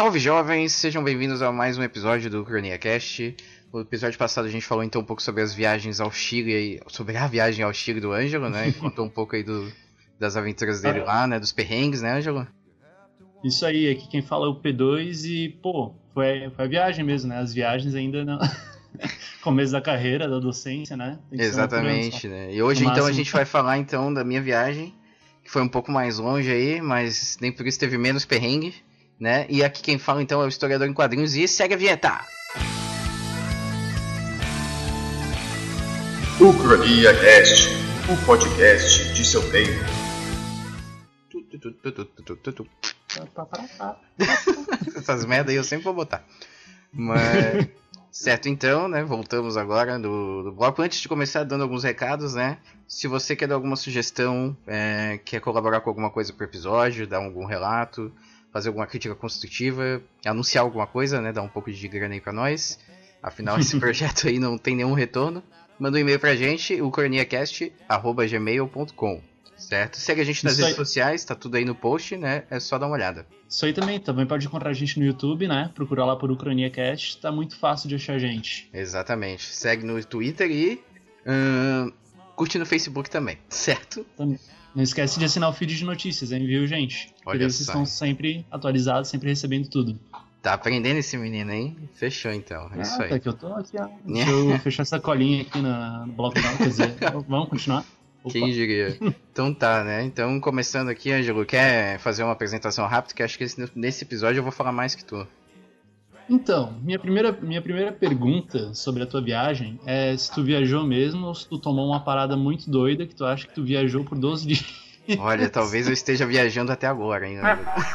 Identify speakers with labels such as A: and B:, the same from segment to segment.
A: Salve jovens, sejam bem-vindos a mais um episódio do Cronia Cast. No episódio passado a gente falou então um pouco sobre as viagens ao Chile, sobre a viagem ao Chile do Ângelo, né? Contou um pouco aí do, das aventuras dele lá, né? Dos perrengues, né, Ângelo?
B: Isso aí, aqui quem fala é o P2 e, pô, foi, foi a viagem mesmo, né? As viagens ainda não. Começo da carreira, da docência, né?
A: Exatamente, né? E hoje então a gente vai falar então da minha viagem, que foi um pouco mais longe aí, mas nem por isso teve menos perrengue, né? E aqui quem fala então é o historiador em quadrinhos e segue a vinheta!
C: Ucrania Cast, o podcast de seu tempo.
A: Essas merda aí eu sempre vou botar. Mas. Certo, então, né? Voltamos agora do, do, bloco. Antes de começar, dando alguns recados, né? Se você quer dar alguma sugestão, é, quer colaborar com alguma coisa pro episódio, dar algum relato, fazer alguma crítica construtiva, anunciar alguma coisa, né? Dar um pouco de grana aí pra nós. Afinal, esse projeto aí não tem nenhum retorno. Manda um e-mail pra gente, o corniacast.gmail.com certo? Segue a gente nas Isso redes aí. sociais, tá tudo aí no post, né? É só dar uma olhada.
B: Isso aí também, também pode encontrar a gente no YouTube, né? Procurar lá por UcraniaCast, tá muito fácil de achar a gente.
A: Exatamente. Segue no Twitter e hum, curte no Facebook também, certo?
B: Também. Não esquece de assinar o feed de notícias, hein, viu, gente? Olha Eles estão sempre atualizados, sempre recebendo tudo.
A: Tá aprendendo esse menino, hein? Fechou então. É ah, isso aí.
B: Até que eu tô aqui, ó. Deixa eu fechar essa colinha aqui no bloco não, quer dizer, vamos continuar?
A: Opa. Quem diria? Então tá, né? Então, começando aqui, Ângelo, quer fazer uma apresentação rápida? Que acho que nesse episódio eu vou falar mais que tu.
B: Então, minha primeira, minha primeira pergunta sobre a tua viagem é se tu viajou mesmo ou se tu tomou uma parada muito doida que tu acha que tu viajou por 12 dias.
A: Olha, talvez eu esteja viajando até agora hein?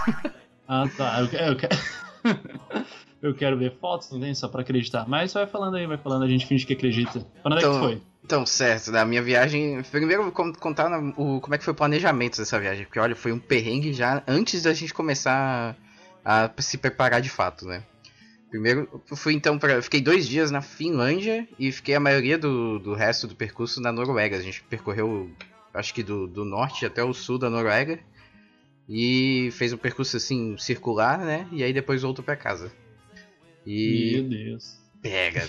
B: ah, tá. Eu, eu, eu, eu quero ver fotos, não tem? Só pra acreditar. Mas vai falando aí, vai falando, a gente finge que acredita. Onde então, é que então, foi?
A: Então, certo, da minha viagem. Primeiro eu vou contar o, como é que foi o planejamento dessa viagem. Porque olha, foi um perrengue já antes da gente começar a se preparar de fato, né? Primeiro, fui então para. Fiquei dois dias na Finlândia e fiquei a maioria do, do resto do percurso na Noruega. A gente percorreu, acho que do, do norte até o sul da Noruega. E fez um percurso assim, circular, né? E aí depois voltou para casa.
B: E. Meu Deus.
A: Pega.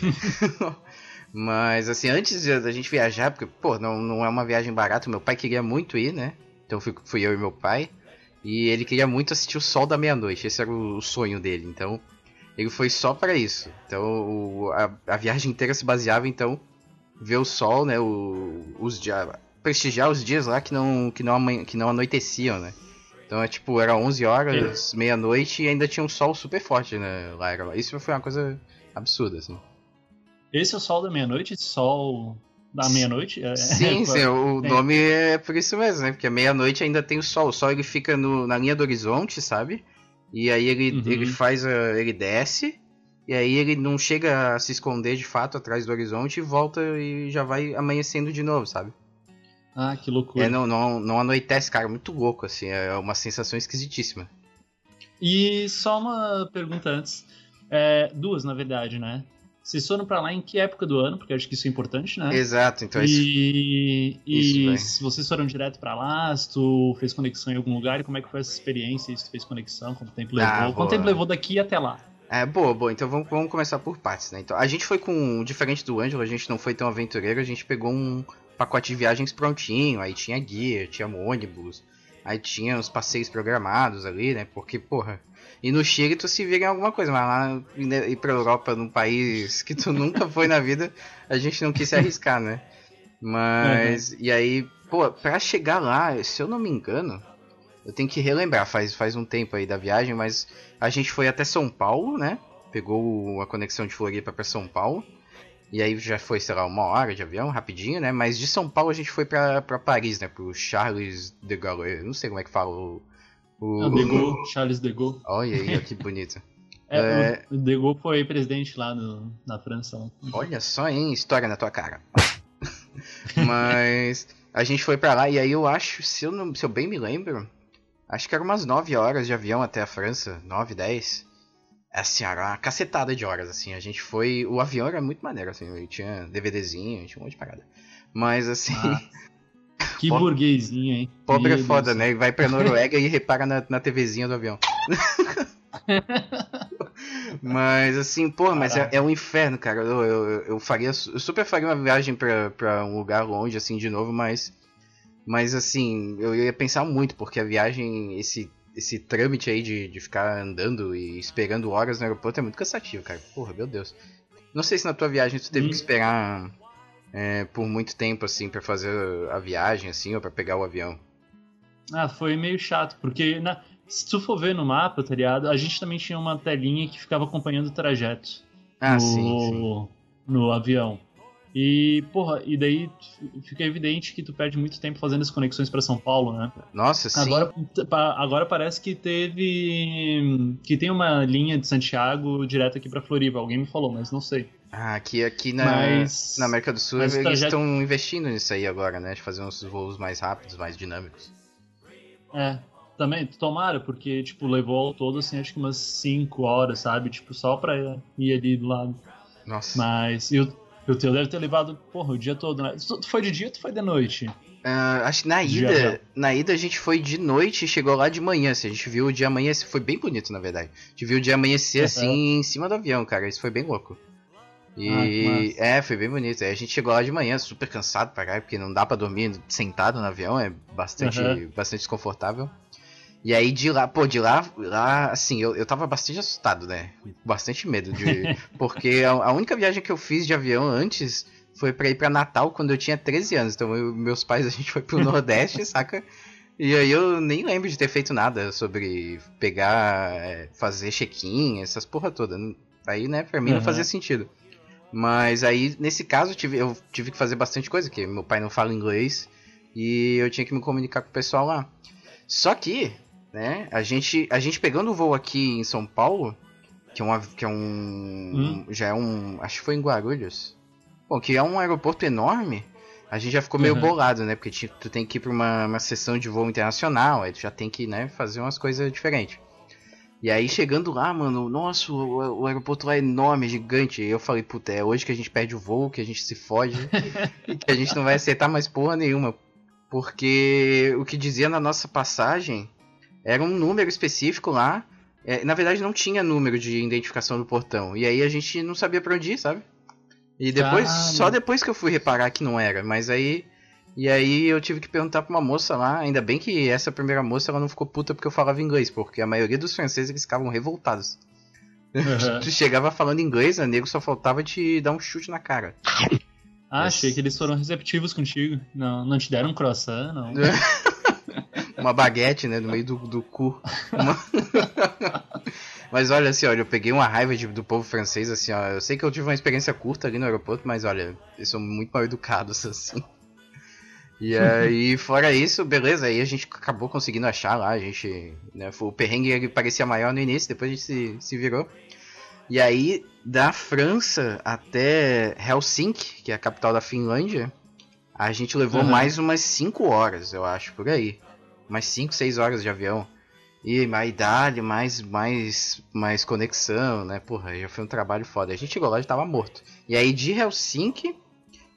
A: Mas, assim, antes da gente viajar, porque, pô, não, não é uma viagem barata, meu pai queria muito ir, né? Então fui, fui eu e meu pai. E ele queria muito assistir o Sol da Meia-Noite, esse era o, sonho dele. Então, ele foi só para isso. Então, o, a, a, viagem inteira se baseava, então, ver o sol, né? O, os dias, prestigiar os dias lá que não, que, não que não anoiteciam, né? Então, é tipo, era 11 horas, meia-noite e ainda tinha um sol super forte, né? Lá era, isso foi uma coisa absurda, assim.
B: Esse é o Sol da Meia-Noite? Sol da Meia-Noite?
A: É, sim, sim, o é. nome é por isso mesmo, né? Porque meia-noite ainda tem o Sol. O Sol ele fica no, na linha do horizonte, sabe? E aí ele, uhum. ele faz. A, ele desce. E aí ele não chega a se esconder de fato atrás do horizonte e volta e já vai amanhecendo de novo, sabe?
B: Ah, que loucura.
A: É, não, não, não anoitece, cara. Muito louco, assim. É uma sensação esquisitíssima.
B: E só uma pergunta antes. É, duas, na verdade, né? Vocês foram para lá em que época do ano? Porque acho que isso é importante, né?
A: Exato, então
B: e, isso. E se vocês foram direto para lá, se tu fez conexão em algum lugar, e como é que foi essa experiência? Se tu fez conexão, quanto tempo levou? Ah, quanto tempo levou daqui até lá?
A: É, boa, boa. Então vamos, vamos começar por partes, né? Então, a gente foi com. Diferente do Ângelo, a gente não foi tão aventureiro, a gente pegou um pacote de viagens prontinho, aí tinha guia, tinha ônibus, aí tinha os passeios programados ali, né? Porque, porra, e no Chile tu se vira em alguma coisa, mas lá ir pra Europa, num país que tu nunca foi na vida, a gente não quis se arriscar, né? Mas, uhum. e aí, pô, pra chegar lá, se eu não me engano, eu tenho que relembrar, faz, faz um tempo aí da viagem, mas a gente foi até São Paulo, né? Pegou a conexão de Floripa para São Paulo. E aí já foi, sei lá, uma hora de avião, rapidinho, né? Mas de São Paulo a gente foi pra, pra Paris, né? Pro Charles de Gaulle. Não sei como é que fala o,
B: o... De Gaulle, Charles de Gaulle.
A: Olha aí, que bonito.
B: É, é... O De Gaulle foi presidente lá no, na França.
A: Olha só, hein? História na tua cara. Mas a gente foi para lá e aí eu acho, se eu, não, se eu bem me lembro, acho que eram umas 9 horas de avião até a França. 9, 10. É assim, era uma cacetada de horas, assim. A gente foi. O avião era muito maneiro, assim. Tinha DVDzinho, tinha um monte de parada. Mas assim. Ah.
B: Que Pobre... burguesinho, hein?
A: Pobre Meu é foda, Deus. né? Vai pra Noruega e repara na, na TVzinha do avião. mas assim, pô, mas é, é, um inferno, cara. Eu, eu, eu, faria. Eu super faria uma viagem pra, pra um lugar longe, assim, de novo, mas. Mas assim, eu ia pensar muito, porque a viagem, esse, esse trâmite aí de, de ficar andando e esperando horas no aeroporto é muito cansativo, cara. Porra, meu Deus. Não sei se na tua viagem tu teve hum. que esperar é, por muito tempo, assim, para fazer a viagem, assim, ou para pegar o avião.
B: Ah, foi meio chato, porque na, se tu for ver no mapa, tá ligado? A gente também tinha uma telinha que ficava acompanhando o trajeto.
A: Ah, no, sim, sim.
B: No avião. E, porra, e daí fica evidente que tu perde muito tempo fazendo as conexões para São Paulo, né?
A: Nossa, sim.
B: Agora, agora parece que teve. que tem uma linha de Santiago direto aqui para Floripa. Alguém me falou, mas não sei.
A: Ah, aqui, aqui na, mas, na América do Sul eles trajeto... estão investindo nisso aí agora, né? De fazer uns voos mais rápidos, mais dinâmicos.
B: É, também, tomara, porque, tipo, levou ao todo, assim, acho que umas 5 horas, sabe? Tipo, só pra ir ali do lado.
A: Nossa.
B: Mas, e o, o teu deve ter levado, porra, o dia todo, né? Tu foi de dia ou tu foi de noite?
A: Uh, acho que na ida, na ida a gente foi de noite e chegou lá de manhã, assim, a gente viu o dia amanhecer, foi bem bonito, na verdade. A gente viu o dia amanhecer, assim, em cima do avião, cara, isso foi bem louco. E ah, é, foi bem bonito. Aí a gente chegou lá de manhã super cansado pra cá, porque não dá para dormir sentado no avião, é bastante, uhum. bastante desconfortável. E aí de lá, pô, de lá, lá assim, eu, eu tava bastante assustado, né? Bastante medo de. porque a, a única viagem que eu fiz de avião antes foi pra ir pra Natal quando eu tinha 13 anos. Então eu, meus pais, a gente foi pro Nordeste, saca? E aí eu nem lembro de ter feito nada sobre pegar, é, fazer check-in, essas porra toda. Aí, né, pra mim uhum. não fazia sentido. Mas aí, nesse caso, eu tive, eu tive que fazer bastante coisa, porque meu pai não fala inglês e eu tinha que me comunicar com o pessoal lá. Só que, né, a gente, a gente pegando o voo aqui em São Paulo, que é, uma, que é um. Hum. Já é um. Acho que foi em Guarulhos. Bom, que é um aeroporto enorme. A gente já ficou meio uhum. bolado, né? Porque tu tem que ir pra uma, uma sessão de voo internacional, aí tu já tem que, né, fazer umas coisas diferentes. E aí chegando lá, mano, nossa, o, o aeroporto lá é enorme, gigante. E eu falei, puta, é hoje que a gente perde o voo, que a gente se foge e que a gente não vai acertar mais porra nenhuma. Porque o que dizia na nossa passagem era um número específico lá. É, na verdade não tinha número de identificação do portão. E aí a gente não sabia pra onde ir, sabe? E depois, Caramba. só depois que eu fui reparar que não era. Mas aí e aí eu tive que perguntar pra uma moça lá, ainda bem que essa primeira moça ela não ficou puta porque eu falava inglês, porque a maioria dos franceses eles ficavam revoltados. Uhum. tu chegava falando inglês, o nego só faltava te dar um chute na cara.
B: Ah, achei que eles foram receptivos contigo. Não, não te deram um croissant, não.
A: uma baguete, né, no meio do, do cu. Uma... mas olha assim, olha, eu peguei uma raiva de, do povo francês, assim, ó. Eu sei que eu tive uma experiência curta ali no aeroporto, mas olha, eles são muito mal educados, assim. E aí, fora isso, beleza, aí a gente acabou conseguindo achar lá, a gente, né, o perrengue ele parecia maior no início, depois a gente se, se virou. E aí, da França até Helsinki, que é a capital da Finlândia, a gente levou uhum. mais umas 5 horas, eu acho, por aí. Mais 5, 6 horas de avião. E mais idade, mais, mais, mais conexão, né? Porra, já foi um trabalho foda. A gente chegou lá e tava morto. E aí de Helsinki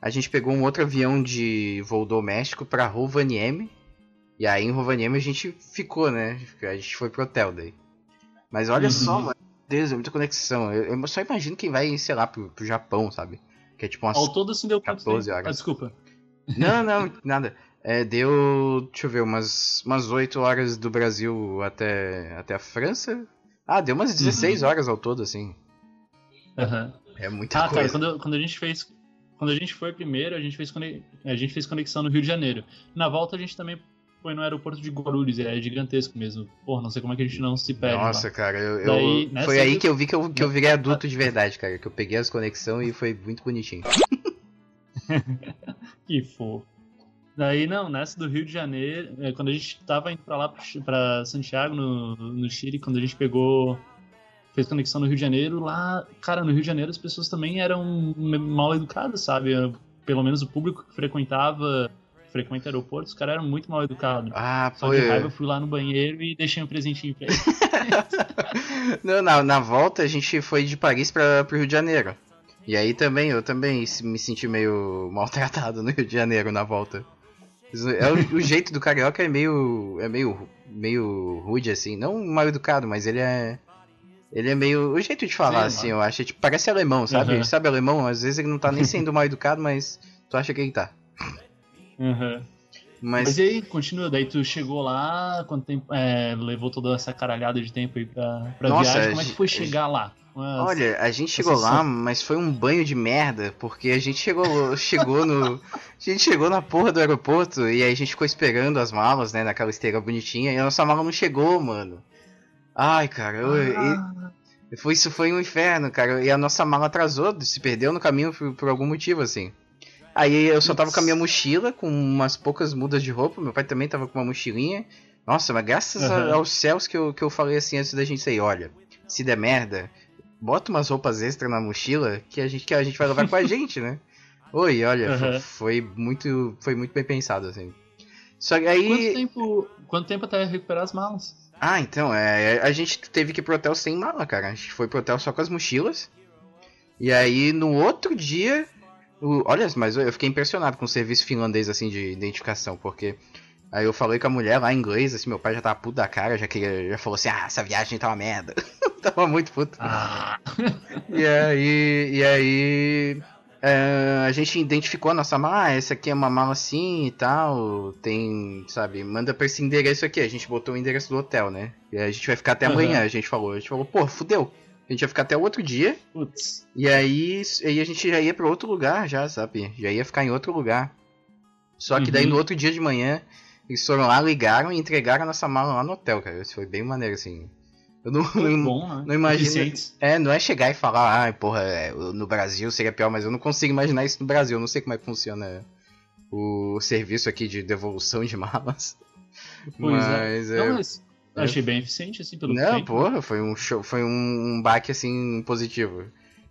A: a gente pegou um outro avião de voo doméstico para Rovaniemi. E aí em Rovaniemi a gente ficou, né? A gente foi pro hotel daí. Mas olha uhum. só, mano. Deus, é muita conexão. Eu, eu, só imagino quem vai, sei lá, pro, pro Japão, sabe? Que é tipo umas
B: Ao todo assim deu 14 horas. Ah, desculpa.
A: Não, não, nada. É, deu, deixa eu ver, umas, umas 8 horas do Brasil até, até a França. Ah, deu umas 16 uhum. horas ao todo, assim.
B: Uhum.
A: É muita ah, coisa.
B: Ah, cara, quando, quando a gente fez quando a gente foi primeiro, a gente fez, a gente fez conexão no Rio de Janeiro. Na volta a gente também foi no aeroporto de Guarulhos, é gigantesco mesmo. Porra, não sei como é que a gente não se perde.
A: Nossa, lá. cara, eu, Daí, eu... foi aí que eu vi que eu, que eu virei adulto de verdade, cara. Que eu peguei as conexões e foi muito bonitinho.
B: que fofo. Daí, não, nessa do Rio de Janeiro, é, quando a gente tava indo pra lá, pra Santiago, no, no Chile, quando a gente pegou fez conexão no Rio de Janeiro, lá, cara, no Rio de Janeiro as pessoas também eram mal educadas, sabe? Pelo menos o público que frequentava frequenta aeroportos, os caras eram muito mal educados.
A: Ah,
B: Só de raiva eu fui lá no banheiro e deixei um presentinho pra eles.
A: Não, na, na volta a gente foi de Paris para pro Rio de Janeiro. E aí também, eu também me senti meio maltratado no Rio de Janeiro na volta. É o, o jeito do carioca é meio. é meio. meio rude assim. Não mal educado, mas ele é Ele é meio. O jeito de falar,
B: Sim,
A: assim, eu acho. Tipo, parece alemão, sabe?
B: Uhum.
A: Sabe alemão? Às vezes ele não tá nem sendo mal educado, mas tu acha que ele tá.
B: Uhum.
A: Mas,
B: Mas e aí, continua, daí tu chegou lá, quanto tempo. é, levou toda essa caralhada de tempo aí pra, pra
A: Nossa,
B: viagem. Como é que foi chegar lá? Mas-
A: olha, a gente chegou
B: Essa
A: lá, mas foi um banho de merda, porque a gente chegou, chegou no. A gente chegou na porra do aeroporto e aí a gente ficou esperando as malas, né, naquela esteira bonitinha, e a nossa mala não chegou, mano. Ai, cara, eu, e-
B: Ah,
A: Foi, isso foi um inferno, cara. E a nossa mala atrasou, se perdeu no caminho por, por algum motivo, assim. Aí eu só tava com a minha mochila, com umas poucas mudas de roupa. Meu pai também tava com uma mochilinha. Nossa, mas graças a-
B: Aham.
A: aos céus que eu, que eu falei assim antes da gente sair: olha, se der merda, bota umas roupas extras na mochila que a gente, que a gente vai levar com a gente, né? Oi, olha,
B: Aham.
A: foi, muito, foi muito bem pensado, assim. Só que
B: quanto,
A: aí.
B: tempo, quanto tempo até recuperar as malas?
A: Ah, então, é, a gente teve que ir pro hotel sem mala, cara. A gente foi pro hotel só com as mochilas. E aí, no outro dia. o- olha, mas eu fiquei impressionado com o serviço finlandês, assim, de identificação, porque. Aí eu falei com a mulher lá em inglês, assim, meu pai já tava puto da cara, já, queria, já falou assim, ah, essa viagem tá uma merda. tava muito puto.
B: Ah,
A: E aí. E aí. é, a gente identificou a nossa mala, ah, essa aqui é uma mala assim e tal. Tem, sabe, manda pra esse endereço aqui. A gente botou o endereço do hotel, né? E a gente vai ficar até amanhã, a gente falou. A gente falou, pô, fudeu. A gente ia ficar até o outro dia.
B: putz.
A: E aí, aí a gente já ia pra outro lugar, já, sabe? Já ia ficar em outro lugar. Só que daí
B: Uhum.
A: no outro dia de manhã, eles foram lá, ligaram e entregaram a nossa mala lá no hotel, cara. Isso foi bem maneiro, assim. Eu não, não-
B: bom, né?
A: não imagino-
B: Eficientes.
A: é, não é chegar e falar, ah, porra, é, no Brasil seria pior, mas eu não consigo imaginar isso no Brasil. Eu não sei como é que funciona o serviço aqui de devolução de malas.
B: Pois é.
A: mas é.
B: mas eu achei bem eficiente, assim, pelo
A: Não,
B: tem.
A: porra, foi um show, foi um, um baque assim positivo.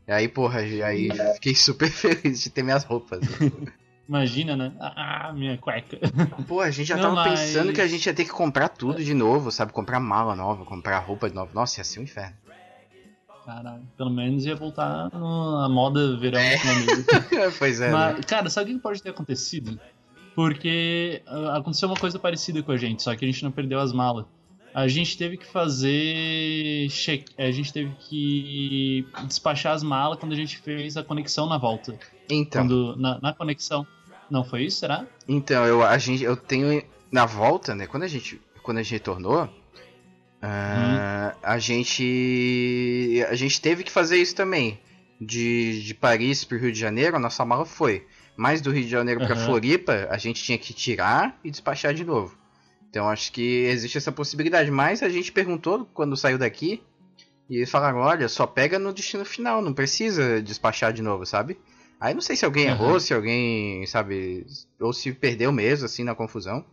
A: E aí, porra, aí fiquei super feliz de ter minhas roupas.
B: Imagina, né? Ah, minha cueca.
A: Pô, a gente já
B: Não,
A: tava
B: mas-
A: pensando que a gente ia ter que comprar tudo de novo, sabe? Comprar mala nova, comprar roupa de novo. Nossa, ia ser um inferno.
B: Caralho, pelo menos ia voltar na moda verão
A: É. pois é. né?
B: Mas, cara, sabe o que pode ter acontecido? Porque ah, aconteceu uma coisa parecida com a gente, só que a gente não perdeu as malas. A gente teve que fazer. che- A gente teve que despachar as malas quando a gente fez a conexão na volta.
A: Então,
B: Quando, na, na conexão. Não foi isso, será?
A: então eu, a gente, eu tenho na volta, né? Quando a gente, quando a gente retornou, ah, a gente, a gente teve que fazer isso também. De, de Paris pro Rio de Janeiro, a nossa mala foi. Mas do Rio de Janeiro pra
B: Aham.
A: Floripa, a gente tinha que tirar e despachar de novo. Então acho que existe essa possibilidade. Mas a gente perguntou quando saiu daqui. E eles falaram, olha, só pega no destino final, não precisa despachar de novo, sabe? Aí não sei se alguém
B: Aham.
A: errou, se alguém, sabe, ou se perdeu mesmo, assim, na confusão.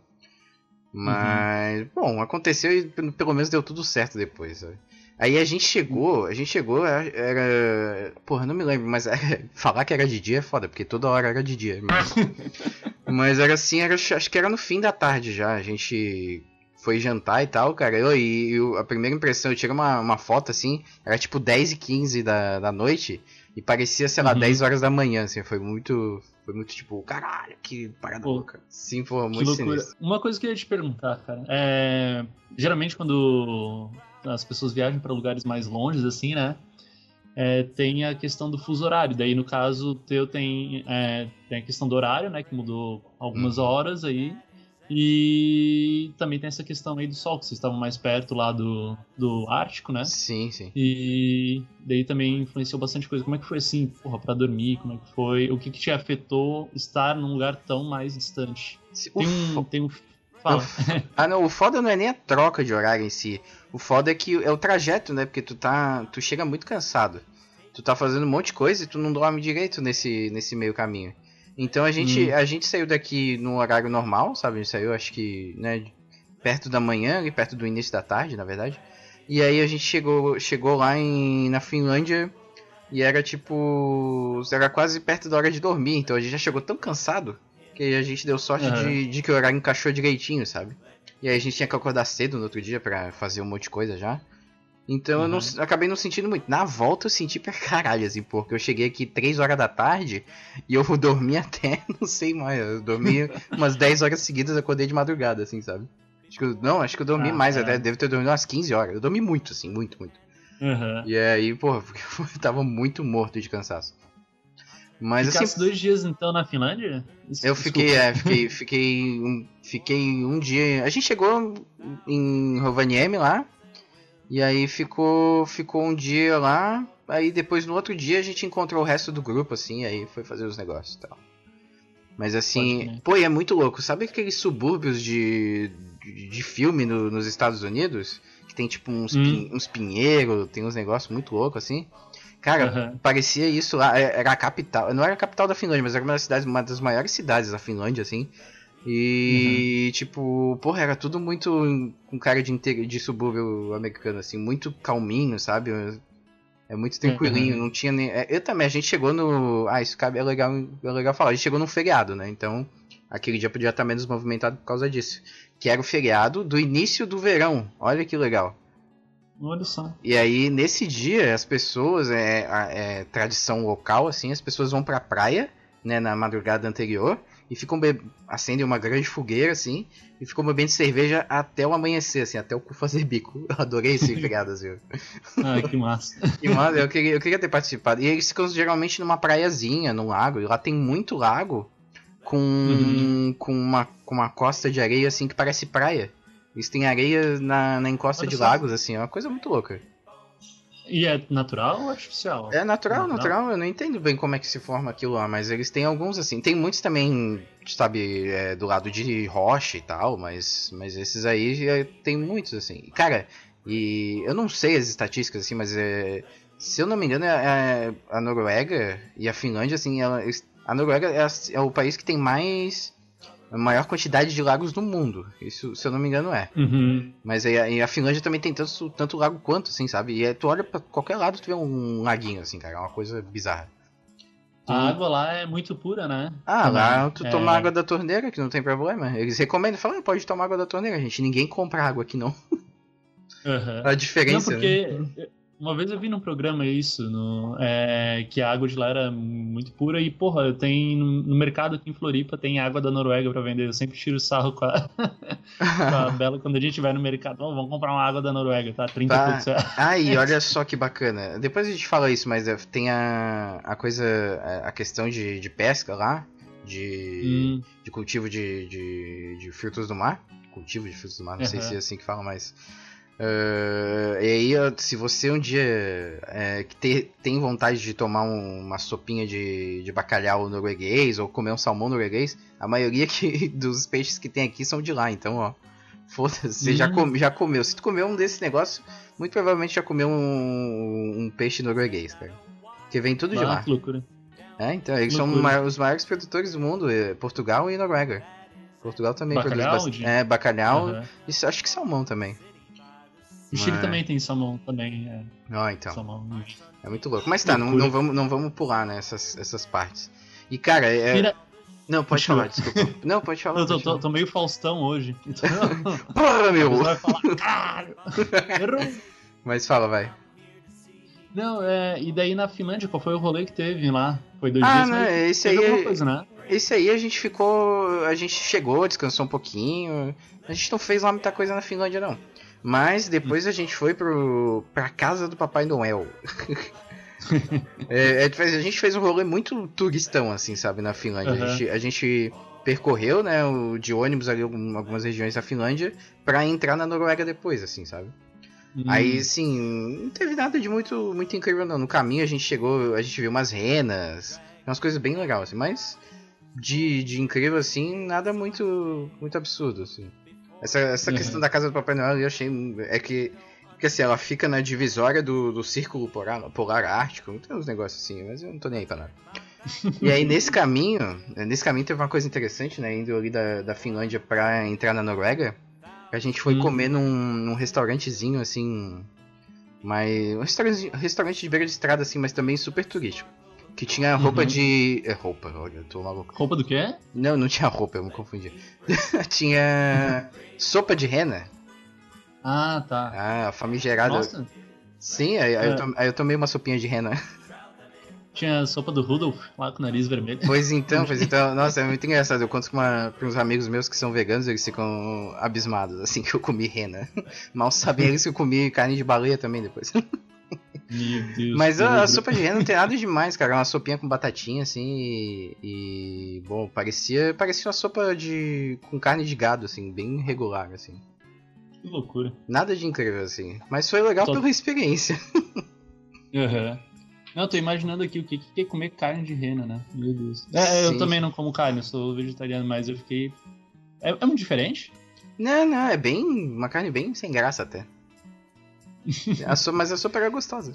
A: Mas, bom, aconteceu e pelo menos deu tudo certo depois, sabe? Aí a gente chegou, a gente chegou, era. era- porra, não me lembro, mas era- falar que era de dia é foda, porque toda hora era de dia. Mas, mas era assim, era, acho que era no fim da tarde já. A gente foi jantar e tal, cara. Eu, e eu- a primeira impressão, eu tirei uma, uma foto assim, era tipo 10 e 15 da, da noite, e parecia, sei lá,
B: Uhum.
A: 10 horas da manhã, assim, foi muito. Foi muito tipo, caralho, que parada
B: Pô,
A: louca. Sim, foi muito
B: loucura.
A: sinistro.
B: Uma coisa que eu ia te perguntar, cara. É... Geralmente quando as pessoas viajam para lugares mais longes, assim, né? é, tem a questão do fuso horário. Daí, no caso, teu tem, é, tem a questão do horário, né? Que mudou algumas
A: Uhum.
B: horas aí. E também tem essa questão aí do sol, que vocês estavam mais perto lá do, do Ártico, né?
A: Sim, sim.
B: E daí também influenciou bastante coisa. Como é que foi assim, porra, pra dormir? Como é que foi? O que, que te afetou estar num lugar tão mais distante? Tem um. Tem um fala.
A: Ah, não, o foda não é nem a troca de horário em si. O foda é que é o trajeto, né? Porque tu tá. Tu chega muito cansado. Tu tá fazendo um monte de coisa e tu não dorme direito nesse, nesse meio caminho. Então a gente,
B: Hum.
A: a gente saiu daqui no horário normal, sabe? A gente saiu, acho que, né, perto da manhã, e perto do início da tarde, na verdade. E aí a gente chegou, chegou lá em, na Finlândia e era tipo. Era quase perto da hora de dormir. Então a gente já chegou tão cansado que a gente deu sorte
B: Aham.
A: de, de que o horário encaixou direitinho, sabe? E aí a gente tinha que acordar cedo no outro dia pra fazer um monte de coisa já. Então eu não,
B: Uhum.
A: acabei não sentindo muito. Na volta eu senti pra caralho, assim, porque eu cheguei aqui 3 horas da tarde e eu dormi até, não sei mais, eu dormi umas 10 horas seguidas, acordei de madrugada, assim, sabe? Acho que eu, não, acho que eu dormi
B: Ah,
A: mais,
B: é.
A: até devo ter dormido umas 15 horas. Eu dormi muito, assim, muito, muito.
B: Uhum.
A: E aí, pô, eu tava muito morto de cansaço. Mas
B: Ficasse
A: assim,
B: dois dias então na Finlândia? Isso-
A: eu
B: desculpa.
A: fiquei, é, fiquei, fiquei, um, fiquei um dia. A gente chegou em Rovaniemi lá. E aí ficou, ficou um dia lá. Aí depois no outro dia a gente encontrou o resto do grupo, assim, aí foi fazer os negócios e tal. Mas assim, pô, e é muito louco. Sabe aqueles subúrbios de, de, de filme no- nos Estados Unidos? Que tem tipo uns,
B: Hum.
A: pin- uns pinheiros, tem uns negócios muito loucos assim. Cara,
B: Aham.
A: parecia isso lá, é- era a capital, não era a capital da Finlândia, mas era uma das cidades, uma das maiores cidades da Finlândia, assim. E, tipo, porra, era tudo muito com cara de, inte- de subúrbio americano, assim, muito calminho, sabe? É muito tranquilinho,
B: Uhum.
A: não tinha nem. é, Eu também, a gente chegou no. Ah, isso cabe, é legal, é legal falar. A gente chegou num feriado, né? Então, aquele dia podia estar menos movimentado por causa disso. Que era o feriado do início do verão. Olha que legal.
B: Olha só.
A: E aí, nesse dia, as pessoas, é, é tradição local, assim, as pessoas vão pra praia, né, na madrugada anterior, e ficam be- acendem uma grande fogueira, assim, e ficam bebendo cerveja até o amanhecer, assim, até o cu fazer bico. Eu adorei esse feriado, assim.
B: Ah, que massa.
A: E, mano, eu queria, eu queria ter participado. E eles ficam geralmente numa praiazinha, num lago, e lá tem muito lago com,
B: Uhum.
A: com, uma, com uma costa de areia, assim, que parece praia. Eles têm areia na, na encosta
B: Olha
A: de
B: só.
A: lagos, assim, é uma coisa muito louca.
B: E é natural ou artificial?
A: É natural,
B: Natural?
A: natural. Eu não entendo bem como é que se forma aquilo lá, mas eles têm alguns assim. Tem muitos também, sabe, é, do lado de rocha e tal, mas, mas esses aí é, tem muitos assim. Cara, e eu não sei as estatísticas assim, mas é, se eu não me engano, é, é a Noruega e a Finlândia, assim, ela- a Noruega é, a- é o país que tem mais. A maior quantidade de lagos no mundo. Isso, se eu não me engano, é.
B: Uhum.
A: Mas aí a, Finlândia também tem tanto, tanto lago quanto, assim, sabe? E aí tu olha pra qualquer lado, tu vê um laguinho, assim, cara. É uma coisa bizarra.
B: A água lá é muito pura, né?
A: Ah, lá tu
B: É.
A: toma água da torneira, que não tem problema. Eles recomendam, falam, ah, pode tomar água da torneira, gente. Ninguém compra água aqui, não.
B: Aham.
A: A
B: Não,
A: diferença. né?
B: Uma vez eu vi num programa isso, no, é, que a água de lá era muito pura e, porra, tem no, mercado aqui em Floripa tem água da Noruega pra vender. Eu sempre tiro sarro com a, com a Bela quando a gente vai no mercado. "Ó, vamos comprar uma água da Noruega, tá? 30 e
A: Tá. Aí, olha só que bacana. Depois a gente fala isso, mas é, tem a, a coisa, a- a questão de, de pesca lá, de,
B: Hum,
A: de cultivo de, de, de frutos do mar. Cultivo de frutos do mar, não sei
B: Aham.
A: se é assim que fala, mas. Eh, e aí, se você um dia eh, que te- tem vontade de tomar um- uma sopinha de, de bacalhau norueguês ou comer um salmão norueguês, a maioria que, dos peixes que tem aqui são de lá, então, ó. Foda-se, você já,
B: Hum.
A: come- já comeu. Se tu comeu um desse negócio, muito provavelmente já comeu um, um peixe norueguês, cara. Que vem tudo de
B: ah,
A: lá.
B: que loucura.
A: É, então, eles são
B: Loucura.
A: ma- os maiores produtores do mundo, é, Portugal e Noruega. Portugal também
B: Bacalhau,
A: produz bastante.
B: de-
A: É, bacalhau
B: Aham.
A: e acho que salmão também.
B: O Chile
A: Mas-
B: também tem salmão, também. É,
A: Ó, então,
B: salmão.
A: é muito louco. Mas tá, não, não vamos, não vamos pular né, essas, essas partes. E cara, é...
B: Mira-
A: Não, pode falar, desculpa. Não, pode falar.
B: Eu tô, tô- tô meio Faustão hoje. Então,
A: Porra, meu!
B: pessoa vai falar, caralho! Errou!
A: Mas fala, vai.
B: Não, é, e daí na Finlândia, qual foi o rolê que teve lá? Foi dois
A: Ah,
B: dias,
A: não,
B: mas
A: esse
B: teve
A: aí
B: alguma
A: é-
B: coisa, né?
A: Esse aí a gente ficou. A gente chegou, descansou um pouquinho. A gente não fez lá muita coisa na Finlândia, não. Mas depois a gente foi pro, pra casa do Papai Noel. É, é, a gente fez um rolê muito turistão, assim, sabe, na Finlândia. A,
B: Aham.
A: gente, a gente percorreu, né, o, de ônibus ali algum- algumas regiões da Finlândia pra entrar na Noruega depois, assim, sabe?
B: Hum,
A: Aí, assim, não teve nada de muito, muito incrível, não. No caminho a gente chegou, a gente viu umas renas, umas coisas bem legais, assim, mas de, de incrível, assim, nada muito, muito absurdo, assim. Essa, essa
B: Uhum.
A: questão da casa do Papai Noel eu achei. É que. Porque assim, ela fica na divisória do, do círculo polar, polar ártico, tem uns negócios assim, mas eu não tô nem aí pra nada. E aí nesse caminho, nesse caminho teve uma coisa interessante, né? Indo ali da, da Finlândia pra entrar na Noruega, a gente foi
B: Hum.
A: comer num, num restaurantezinho assim. Mas. Um restaurante, restaurante de beira de estrada, assim, mas também super turístico. Que tinha roupa
B: Uhum.
A: de. É, roupa, olha, eu tô maluco.
B: Roupa do quê?
A: Não, não tinha roupa, eu me confundi. tinha sopa de rena.
B: Ah, tá.
A: Ah, famigerada.
B: Nossa,
A: Sim, aí, aí eu
B: É.
A: tom- aí eu tomei uma sopinha de rena.
B: tinha a sopa do Rudolf lá com o nariz vermelho.
A: Pois então, pois então, nossa, é muito engraçado. Eu conto com uma, pra uns amigos meus que são veganos, eles ficam abismados, assim, que eu comi rena. Mal sabem eles que eu comi carne de baleia também depois.
B: Meu Deus.
A: Mas a, a sopa de rena não tem nada demais, cara. É Uma sopinha com batatinha, assim, e. e, bom, parecia, parecia uma sopa de. com carne de gado, assim, bem regular, assim.
B: Que loucura.
A: Nada de incrível, assim. Mas foi legal
B: Só-
A: pela experiência.
B: Aham. Não, eu tô imaginando aqui o que que é comer carne de rena, né? Meu Deus. É, eu também não como carne, eu sou vegetariano, mas eu fiquei. É, é muito diferente?
A: Não, não, é bem. uma carne bem sem graça até. A so- mas a sopa era gostosa.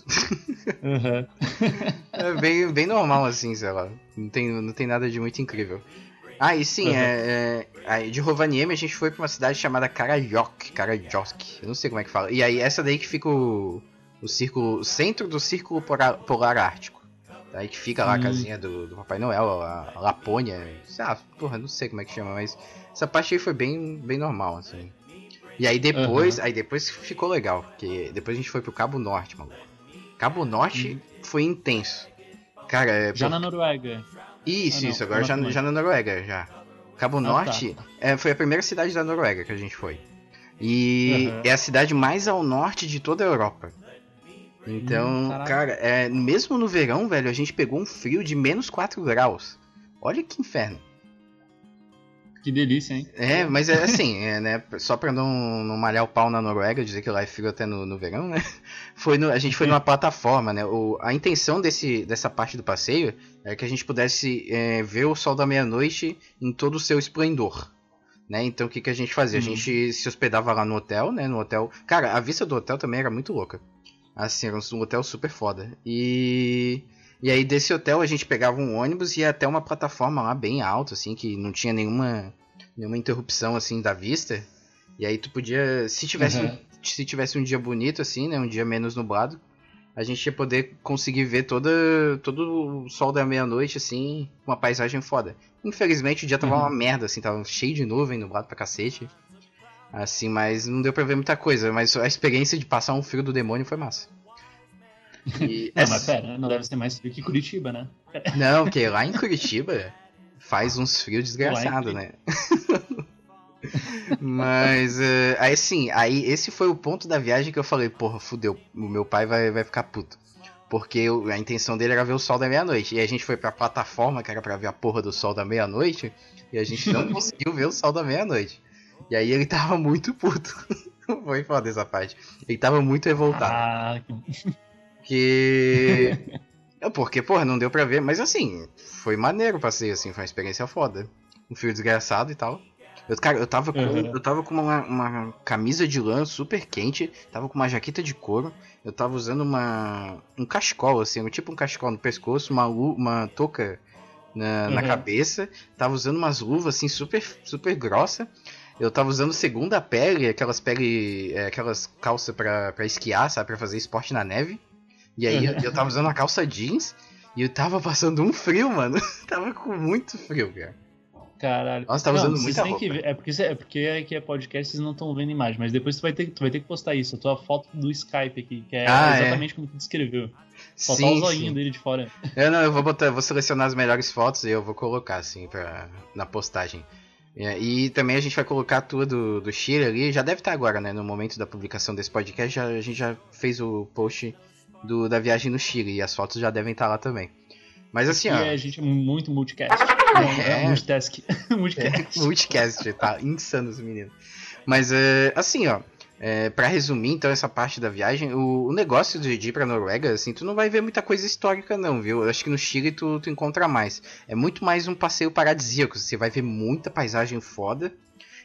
B: Aham.
A: É bem, bem normal, assim, sei lá. Não tem, não tem nada de muito incrível. Ah, e sim,
B: Uhum.
A: é, é, aí de Rovaniemi a gente foi pra uma cidade chamada Karajok. Karajok. Eu não sei como é que fala. E aí, essa daí que fica o, o círculo. o centro do círculo polar, polar ártico. Aí que fica lá a
B: Hum.
A: casinha do, do Papai Noel, a, a Lapônia. Sei lá, porra, não sei como é que chama, mas essa parte aí foi bem, bem normal, assim. E aí depois, aí depois ficou legal, porque depois a gente foi pro Cabo Norte, mano. Cabo Norte foi intenso. Cara, é,
B: Uhum. Já
A: por-
B: na Noruega.
A: isso,
B: Ah,
A: isso, agora já, já na Noruega, já. Cabo
B: tá.
A: Norte é, foi a primeira cidade da Noruega que a gente foi. E
B: Aham.
A: é a cidade mais ao norte de toda a Europa. Então,
B: Hum,
A: cara, é, mesmo no verão, velho, a gente pegou um frio de menos 4 graus. Olha que inferno.
B: Que delícia, hein?
A: É, mas é assim, é, né? Só pra não, não malhar o pau na Noruega, dizer que lá é frio até no, no verão, né? Foi no- a gente foi numa plataforma, né? O, a intenção desse, dessa parte do passeio é que a gente pudesse é, ver o sol da meia-noite em todo o seu esplendor. Né? Então o que, que a gente fazia? A
B: Uhum.
A: gente se hospedava lá no hotel, né? No hotel. Cara, a vista do hotel também era muito louca. Assim, era um hotel super foda. E. E aí desse hotel a gente pegava um ônibus e ia até uma plataforma lá bem alta, assim, que não tinha nenhuma, nenhuma interrupção assim da vista. E aí tu podia, se tivesse,
B: Uhum.
A: se tivesse um dia bonito assim, né, um dia menos nublado, a gente ia poder conseguir ver toda, todo o sol da meia-noite assim, uma paisagem foda. Infelizmente o dia tava
B: Uhum.
A: uma merda assim, tava cheio de nuvem, nublado pra cacete. Assim, mas não deu pra ver muita coisa, mas a experiência de passar um frio do demônio foi massa. E
B: Não,
A: essa-
B: mas pera, não deve ser mais frio que Curitiba, né?
A: não, porque lá em Curitiba faz uns frios desgraçados, né? Mas, eh, aí sim, aí esse foi o ponto da viagem que eu falei, porra, fudeu, o meu pai vai, vai ficar puto. Porque eu- a intenção dele era ver o sol da meia-noite. E a gente foi pra plataforma, que era pra ver a porra do sol da meia-noite, e a gente não conseguiu ver o sol da meia-noite. E aí ele tava muito puto. foi foda essa parte. Ele tava muito revoltado.
B: Ah, que...
A: Que. É, Porque, porra, não deu pra ver, mas assim, foi maneiro o passeio, assim, foi uma experiência foda. Um fio desgraçado e tal. Eu, cara, eu tava com,
B: Uhum.
A: eu tava com uma, uma camisa de lã super quente, tava com uma jaqueta de couro, eu tava usando uma. um cachecol, assim, tipo um cachecol no pescoço, uma, uma touca na, na
B: Uhum.
A: cabeça, tava usando umas luvas assim super, super grossa. Eu tava usando segunda pele, aquelas pele. é, aquelas calças pra, pra esquiar, sabe? Pra fazer esporte na neve. E aí eu, eu tava usando uma calça jeans e eu tava passando um frio, mano. tava com muito frio, cara.
B: Caralho.
A: Nossa, tava
B: Não,
A: usando muita roupa.
B: ver- é porque é porque aqui é podcast, vocês não estão vendo imagem, mas depois tu vai ter, tu vai ter que postar isso, a tua foto do Skype aqui, que é
A: Ah, é.
B: exatamente como tu descreveu. Só tá o
A: Sim,
B: zoinho
A: sim.
B: dele de fora.
A: Eu, não, eu vou botar, vou selecionar as melhores fotos e eu vou colocar assim pra, na postagem. É, E também a gente vai colocar a tua do, do Chile ali, já deve estar agora, né? No momento da publicação desse podcast, já, a gente já fez o post do, da viagem no Chile e as fotos já devem estar lá também. Mas assim,
B: e
A: ó.
B: a gente é muito multicast.
A: É.
B: é. Multitask. multicast.
A: Multicast, tá insano esse menino. Mas é, assim, ó. É, para resumir então essa parte da viagem, o, o negócio de ir pra Noruega, assim, tu não vai ver muita coisa histórica não, viu? Eu acho que no Chile tu, tu encontra mais. É muito mais um passeio paradisíaco, você vai ver muita paisagem foda.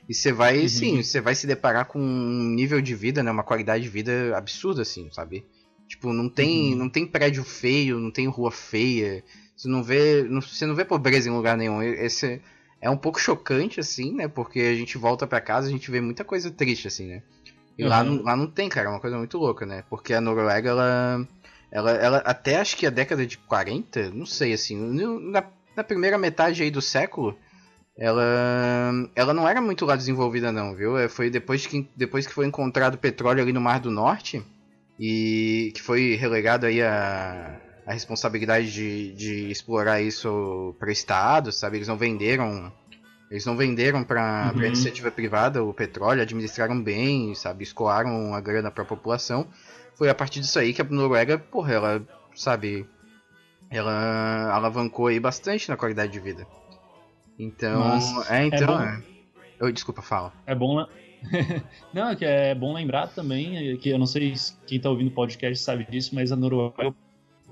A: E você vai,
B: Uhum.
A: sim, você vai se deparar com um nível de vida, né, uma qualidade de vida absurda, assim, sabe? Tipo, não tem,
B: Uhum.
A: não tem prédio feio, não tem rua feia, você não vê, não, você não vê pobreza em lugar nenhum. Esse é um pouco chocante, assim, né? Porque a gente volta pra casa e a gente vê muita coisa triste, assim, né? E lá,
B: Uhum.
A: não, lá não tem, cara, é uma coisa muito louca, né? Porque a Noruega, ela, ela, ela até acho que a década de 40, não sei, assim, na, na primeira metade aí do século, ela, ela não era muito lá desenvolvida, não, viu? É, Foi depois que, depois que foi encontrado petróleo ali no Mar do Norte e que foi relegado aí a, a responsabilidade de, de explorar isso para o Estado, sabe? Eles não venderam Eles não venderam para
B: Uhum.
A: iniciativa privada o petróleo, administraram bem, sabe, escoaram a grana para a população. Foi a partir disso aí que a Noruega, porra, ela, sabe, ela alavancou aí bastante na qualidade de vida. Então,
B: Nossa,
A: é, então,
B: bom.
A: é. Eu, desculpa, fala.
B: É bom. não, é que é bom lembrar também, é que eu não sei se quem tá ouvindo o podcast sabe disso, mas a Noruega é o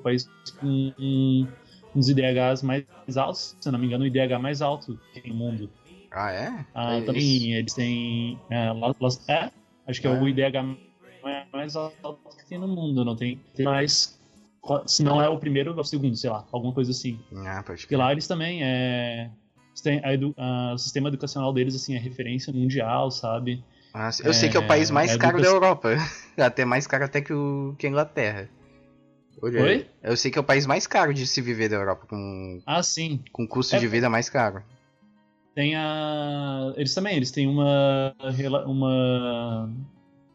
B: país com um, uns IDHs mais altos, se eu não me engano, o IDH mais alto que tem no mundo.
A: Ah, é?
B: Ah,
A: É
B: também
A: isso?
B: eles têm. É, lá- lá- é, acho que é,
A: É.
B: o IDH mais alto que tem no mundo, não tem, tem mais. Se não é o primeiro, é o segundo, sei lá, alguma coisa assim.
A: Ah, pode
B: Porque lá eles também é. Edu- a- o sistema educacional deles assim é referência mundial, sabe?
A: Eu sei que é o país mais
B: é
A: caro da Europa. Até mais caro até que, o, que a Inglaterra. Olha.
B: Oi?
A: Eu sei que é o país mais caro de se viver da Europa, com,
B: Ah, sim.
A: com custo
B: É-
A: de vida mais caro.
B: Tem a. Eles também, eles têm uma. uma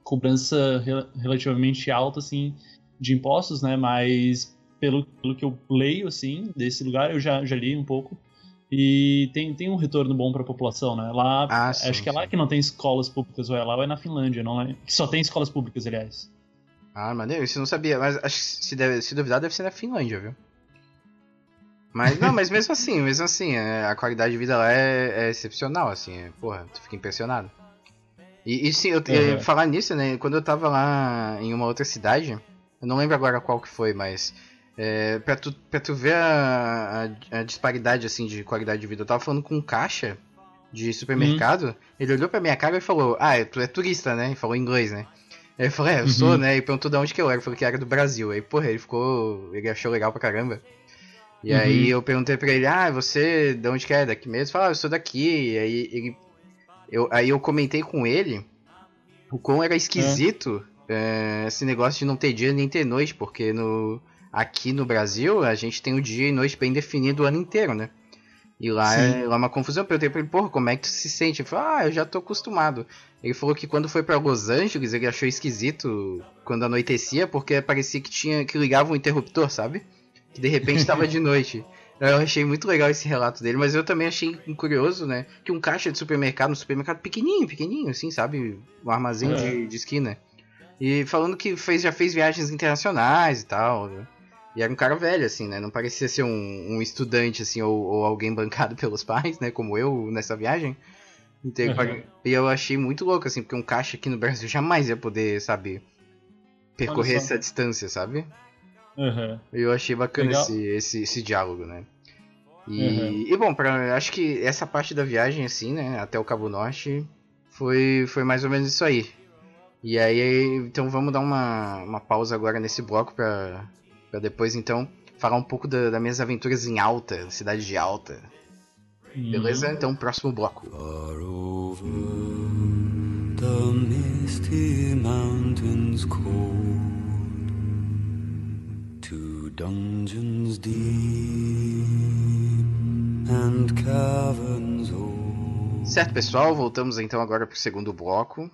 B: cobrança rel- relativamente alta, assim, de impostos, né? Mas pelo, pelo que eu leio, assim, desse lugar, eu já, já li um pouco. E tem, tem um retorno bom para a população, né? Lá,
A: Ah,
B: acho
A: sim,
B: que é lá
A: sim.
B: que não tem escolas públicas, ou é lá ou é na Finlândia, não é? Que só tem escolas públicas, aliás.
A: Ah, maneiro, isso eu não sabia, mas acho que se, deve, se duvidar deve ser na Finlândia, viu? Mas não, mas mesmo assim, mesmo assim, é, a qualidade de vida lá é, é excepcional, assim, é, porra, tu fica impressionado. E, e sim, eu, eu-
B: Uhum.
A: falar nisso, né, quando eu tava lá em uma outra cidade, eu não lembro agora qual que foi, mas é, pra, tu, pra tu ver a, a, a disparidade, assim, de qualidade de vida, eu tava falando com um caixa de supermercado, ele olhou pra minha cara e falou, ah, tu é turista, né, e falou em inglês, né. Aí eu falei, é, eu sou,
B: Uhum.
A: né? E perguntou de onde que eu era. Eu falei que era do Brasil. Aí, porra, ele ficou. Ele achou legal pra caramba. E
B: Uhum.
A: aí eu perguntei pra ele, ah, você de onde que é? Daqui mesmo? Ele falou, ah, eu sou daqui. E aí ele. Eu, aí eu comentei com ele o quão era esquisito é, esse negócio de não ter dia nem ter noite, porque no, aqui no Brasil a gente tem o dia e noite bem definido o ano inteiro, né? E lá é, lá é uma confusão. Eu perguntei pra ele, porra, como é que tu se sente? Ele falou, ah, eu já tô acostumado. Ele falou que quando foi pra Los Angeles ele achou esquisito quando anoitecia, porque parecia que tinha que ligava um interruptor, sabe? Que de repente tava de noite. Eu achei muito legal esse relato dele, mas eu também achei curioso, né? Que um caixa de supermercado, um supermercado pequenininho, pequenininho, assim, sabe? Um armazém
B: É.
A: de, de esquina. E falando que fez, já fez viagens internacionais e tal, né? E era um cara velho, assim, né? Não parecia ser um, um estudante, assim, ou, ou alguém bancado pelos pais, né? Como eu nessa viagem. Então,
B: Uhum.
A: pare- E eu achei muito louco, assim, porque um caixa aqui no Brasil jamais ia poder, sabe, percorrer essa distância, sabe?
B: Aham.
A: Eu achei bacana esse, esse, esse diálogo, né? E,
B: Uhum.
A: e bom, pra, acho que essa parte da viagem, assim, né, até o Cabo Norte, foi, foi mais ou menos isso aí. E aí, então vamos dar uma, uma pausa agora nesse bloco pra, pra depois, então, falar um pouco da- das minhas aventuras em Alta, cidade de Alta. Beleza? Então, próximo bloco.
D: Far over the misty mountains cold, to dungeons deep and caverns old.
A: Certo, pessoal, voltamos então agora pro segundo bloco.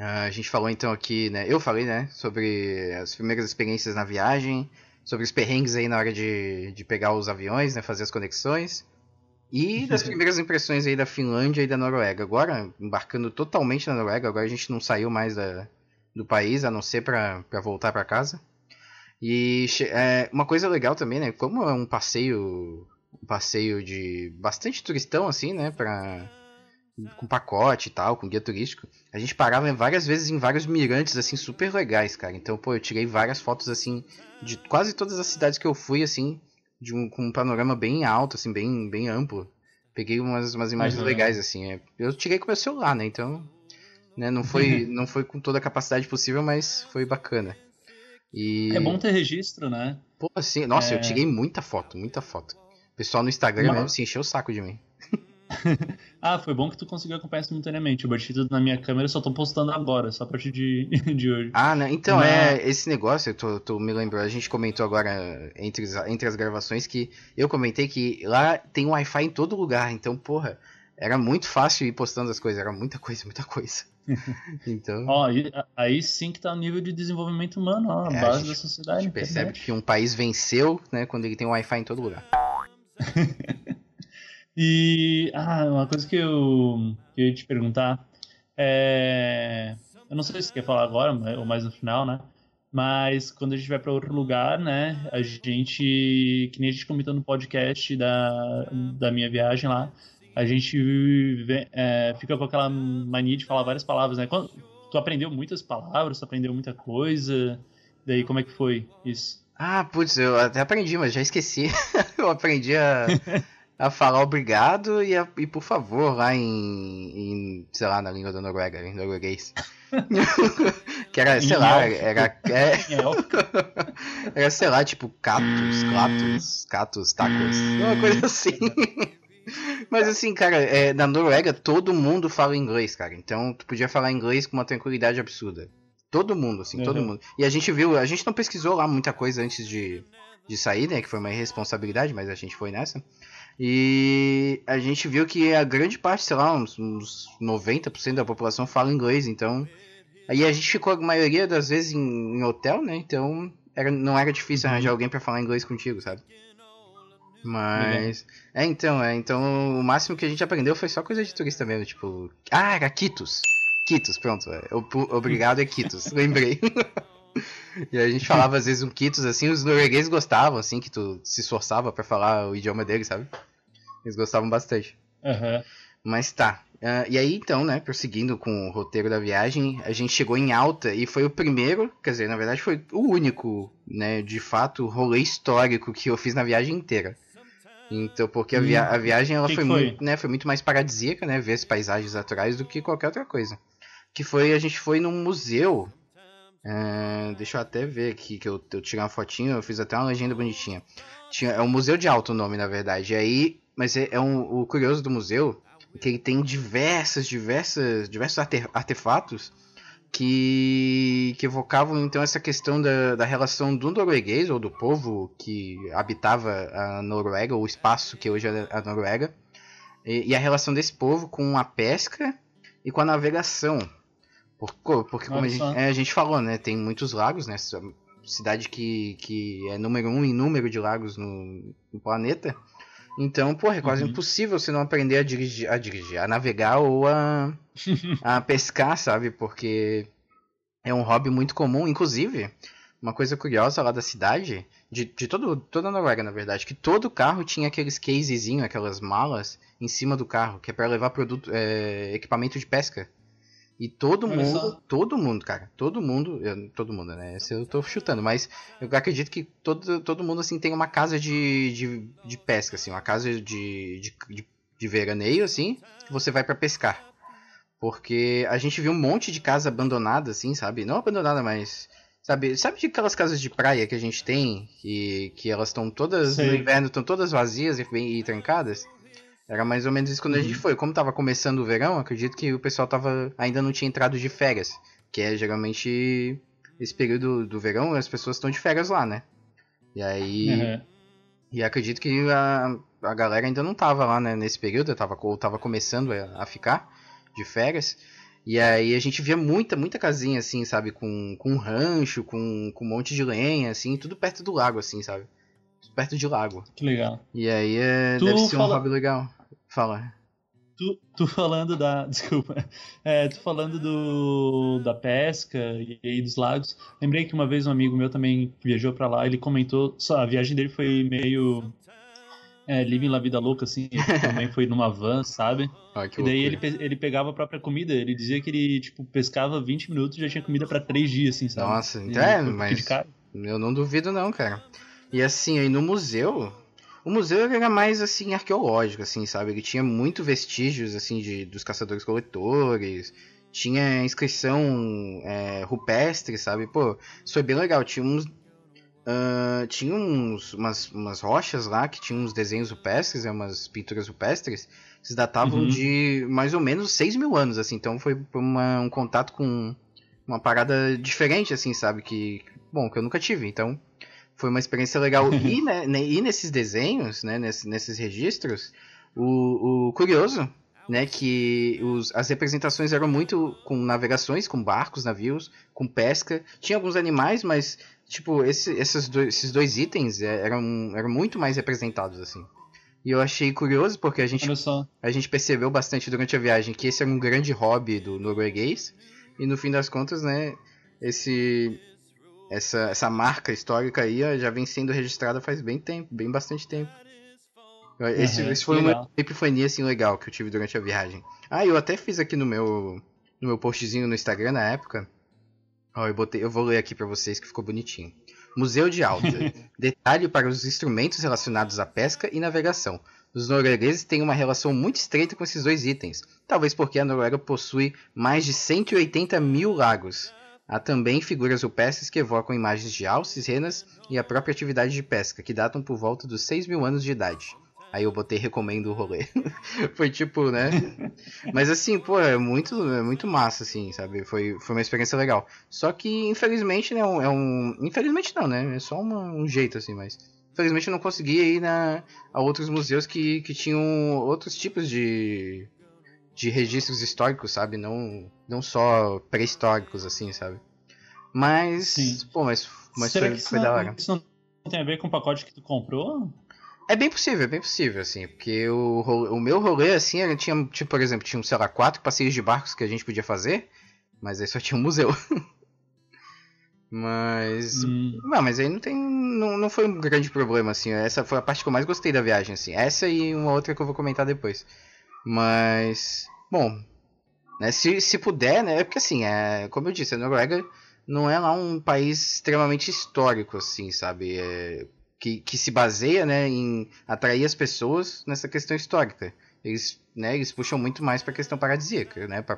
A: Ah, a gente falou então aqui, né? Eu falei, né? Sobre as primeiras experiências na viagem, sobre os perrengues aí na hora de, de pegar os aviões, né? Fazer as conexões. E das primeiras impressões aí da Finlândia e da Noruega. Agora, embarcando totalmente na Noruega, agora a gente não saiu mais da, do país, a não ser pra voltar pra casa. E é, uma coisa legal também, né? Como é um passeio um passeio de bastante turistão, assim, né? Pra, com pacote e tal, com guia turístico. A gente parava várias vezes em vários mirantes, assim, super legais, cara. Então, pô, eu tirei várias fotos, assim, de quase todas as cidades que eu fui, assim, de um, com um panorama bem alto, assim, bem, bem amplo. Peguei umas, umas imagens
B: Uhum.
A: legais, assim. é. Eu tirei com meu celular, né? Então, né, não foi, não foi com toda a capacidade possível, mas foi bacana. E...
B: É bom ter registro, né?
A: Pô, assim, nossa,
B: É.
A: eu tirei muita foto, muita foto. O pessoal no Instagram mesmo se encheu o saco de mim.
B: Ah, foi bom que tu conseguiu acompanhar simultaneamente. Eu bati tudo na minha câmera só tô postando agora, só a partir de, de hoje.
A: Ah, né? Então,
B: Não.
A: é esse negócio, tu, tu me lembrou, a gente comentou agora entre, as- entre as gravações que eu comentei que lá tem Wi-Fi em todo lugar, então, porra, era muito fácil ir postando as coisas, era muita coisa, muita coisa. Então,
B: Ó, aí, aí sim que tá o nível de desenvolvimento humano, ó, a
A: É, a
B: base
A: gente-
B: da
A: a
B: sociedade.
A: gente percebe que um país venceu, né, quando ele tem Wi-Fi em todo lugar.
B: E ah, uma coisa que eu, que eu ia te perguntar é. Eu não sei se quer falar agora ou mais no final, né? Mas quando a gente vai para outro lugar, né? A gente, que nem a gente comentou no podcast da, da minha viagem lá, a gente é, fica com aquela mania de falar várias palavras, né? Quando, tu aprendeu muitas palavras, tu aprendeu muita coisa. Daí como é que foi isso?
A: Ah, putz, eu até aprendi, mas já esqueci. eu aprendi a, a falar obrigado e, a, e por favor lá em, em, sei lá, na língua da Noruega, em norueguês. que era, sei lá, era. É, era, sei lá, tipo, catos, clatos, catos, tacos, uma coisa assim. Mas assim, cara, é, na Noruega todo mundo fala inglês, cara. Então tu podia falar inglês com uma tranquilidade absurda. Todo mundo, assim, uhum. todo mundo. E a gente viu, a gente não pesquisou lá muita coisa antes de, de sair, né? Que foi uma irresponsabilidade, mas a gente foi nessa. E a gente viu que a grande parte, sei lá, uns, uns 90% da população fala inglês, então. Aí a gente ficou a maioria das vezes em, em hotel, né? Então era, não era difícil uhum. arranjar alguém para falar inglês contigo, sabe? Mas. É, então, é, então o máximo que a gente aprendeu foi só coisa de turista mesmo, tipo. Ah, era Quitos. Quitos, pronto. É, obrigado é Quitos, lembrei. e a gente falava às vezes um Quitos assim, os noruegueses gostavam, assim, que tu se esforçava para falar o idioma deles, sabe? Eles gostavam bastante.
B: Uhum.
A: Mas tá. Uh, e aí então, né, prosseguindo com o roteiro da viagem, a gente chegou em Alta e foi o primeiro, quer dizer, na verdade foi o único, né, de fato, rolê histórico que eu fiz na viagem inteira. Então, porque a, via a viagem ela foi, foi, muito, né, foi muito mais paradisíaca, né, ver as paisagens naturais do que qualquer outra coisa. Que foi, a gente foi num museu. É, deixa eu até ver aqui que eu, eu tirei uma fotinha, eu fiz até uma legenda bonitinha. Tinha, é um museu de alto nome, na verdade. E aí, mas é, é um, o curioso do museu é que ele tem diversas, diversas, diversos artefatos que, que evocavam então essa questão da, da relação do norueguês ou do povo que habitava a Noruega, ou o espaço que hoje é a Noruega, e, e a relação desse povo com a pesca e com a navegação. Porque, porque como a gente, é, a gente, falou, né, tem muitos lagos, né, cidade que, que é número um em número de lagos no, no planeta. Então, porra, é quase uhum. impossível você não aprender a dirigir, a dirigir, a navegar ou a, a pescar, sabe? Porque é um hobby muito comum. Inclusive, uma coisa curiosa lá da cidade, de, de todo, toda a Noruega, na verdade, que todo carro tinha aqueles casezinho, aquelas malas em cima do carro, que é para levar produto, é, equipamento de pesca. E todo Olha mundo, só. todo mundo, cara, todo mundo, eu, todo mundo, né? Esse eu tô chutando, mas eu acredito que todo, todo mundo, assim, tem uma casa de, de, de pesca, assim, uma casa de, de, de, de veraneio, assim, que você vai para pescar. Porque a gente viu um monte de casa abandonada, assim, sabe? Não abandonada, mas. Sabe, sabe de aquelas casas de praia que a gente tem? Que, que elas estão todas. Sei. No inverno estão todas vazias e, e trancadas? Era mais ou menos isso quando uhum. a gente uhum. foi. Como tava começando o verão, acredito que o pessoal tava ainda não tinha entrado de férias. Que é geralmente esse período do verão, as pessoas estão de férias lá, né? E aí. Uhum. E acredito que a, a galera ainda não tava lá né, nesse período, tava, ou tava começando a, a ficar de férias. E aí a gente via muita, muita casinha, assim, sabe? Com, com um rancho, com, com um monte de lenha, assim, tudo perto do lago, assim, sabe? Perto de lago.
B: Que legal.
A: E aí é, deve ser fala... um hobby legal. Fala.
B: Tu, tu falando da. Desculpa. É, tu falando do, da pesca e, e, dos lagos. Lembrei que uma vez um amigo meu também viajou para lá. Ele comentou. Só, a viagem dele foi meio. É, living la vida louca, assim. Ele também foi numa van, sabe?
A: Ah,
B: e daí ele, ele pegava a própria comida. Ele dizia que ele, tipo, pescava 20 minutos e já tinha comida para 3 dias, assim, sabe?
A: Nossa, então é, mas. Eu não duvido, não, cara. E assim, aí no museu, o museu era mais assim arqueológico, assim, sabe? Ele tinha muito vestígios assim de dos caçadores-coletores, tinha inscrição é, rupestre, sabe? Pô, isso foi bem legal. Tinha uns uh, tinha uns umas, umas rochas lá que tinham uns desenhos rupestres, né, umas pinturas rupestres que datavam uhum. de mais ou menos 6 mil anos, assim. Então foi uma, um contato com uma parada diferente, assim, sabe? Que bom que eu nunca tive. Então foi uma experiência legal. e, né, né, e nesses desenhos, né, nesses, nesses registros, o, o curioso, né, que os, as representações eram muito com navegações, com barcos, navios, com pesca. Tinha alguns animais, mas tipo esse, esses, dois, esses dois itens é, eram, eram muito mais representados assim. E eu achei curioso porque a gente, a gente percebeu bastante durante a viagem que esse era um grande hobby do norueguês. E no fim das contas, né, esse essa, essa marca histórica aí já vem sendo registrada faz bem tempo, bem bastante tempo. Esse,
B: Uhum,
A: esse foi
B: legal.
A: uma epifania assim legal que eu tive durante a viagem. Ah, eu até fiz aqui no meu no meu postzinho no Instagram na época. Ó, eu botei, eu vou ler aqui pra vocês que ficou bonitinho. Museu de Alta. Detalhe para os instrumentos relacionados à pesca e navegação. Os noruegueses têm uma relação muito estreita com esses dois itens, talvez porque a Noruega possui mais de 180 mil lagos. Há também figuras rupestres que evocam imagens de alces, renas e a própria atividade de pesca, que datam por volta dos 6 mil anos de idade. Aí eu botei recomendo o rolê. foi tipo, né? Mas assim, pô, é muito, é muito massa, assim, sabe? Foi, foi uma experiência legal. Só que, infelizmente, né, é um. Infelizmente não, né? É só uma- um jeito, assim, mas. Infelizmente eu não consegui ir na, a outros museus que, que tinham outros tipos de. De registros históricos, sabe? Não, não só pré-históricos, assim, sabe? Mas.
B: Sim.
A: Pô, mas, mas
B: Será
A: foi,
B: que
A: foi da hora.
B: não, isso não tem a ver com o pacote que tu comprou?
A: É bem possível, é bem possível, assim, porque o, o meu rolê, assim, era, tinha, tipo, por exemplo, tinha, sei lá, quatro passeios de barcos que a gente podia fazer, mas aí só tinha um museu. mas.
B: Hum,
A: Não, mas aí não tem. Não, não foi um grande problema, assim. Essa foi a parte que eu mais gostei da viagem, assim. Essa e uma outra que eu vou comentar depois. Mas. Bom. Né, se, se puder, né? É porque assim, é, como eu disse, a Noruega não é lá um país extremamente histórico, assim, sabe? É, que, que se baseia, né, em atrair as pessoas nessa questão histórica. Eles, né, eles puxam muito mais pra questão paradisíaca, né? Para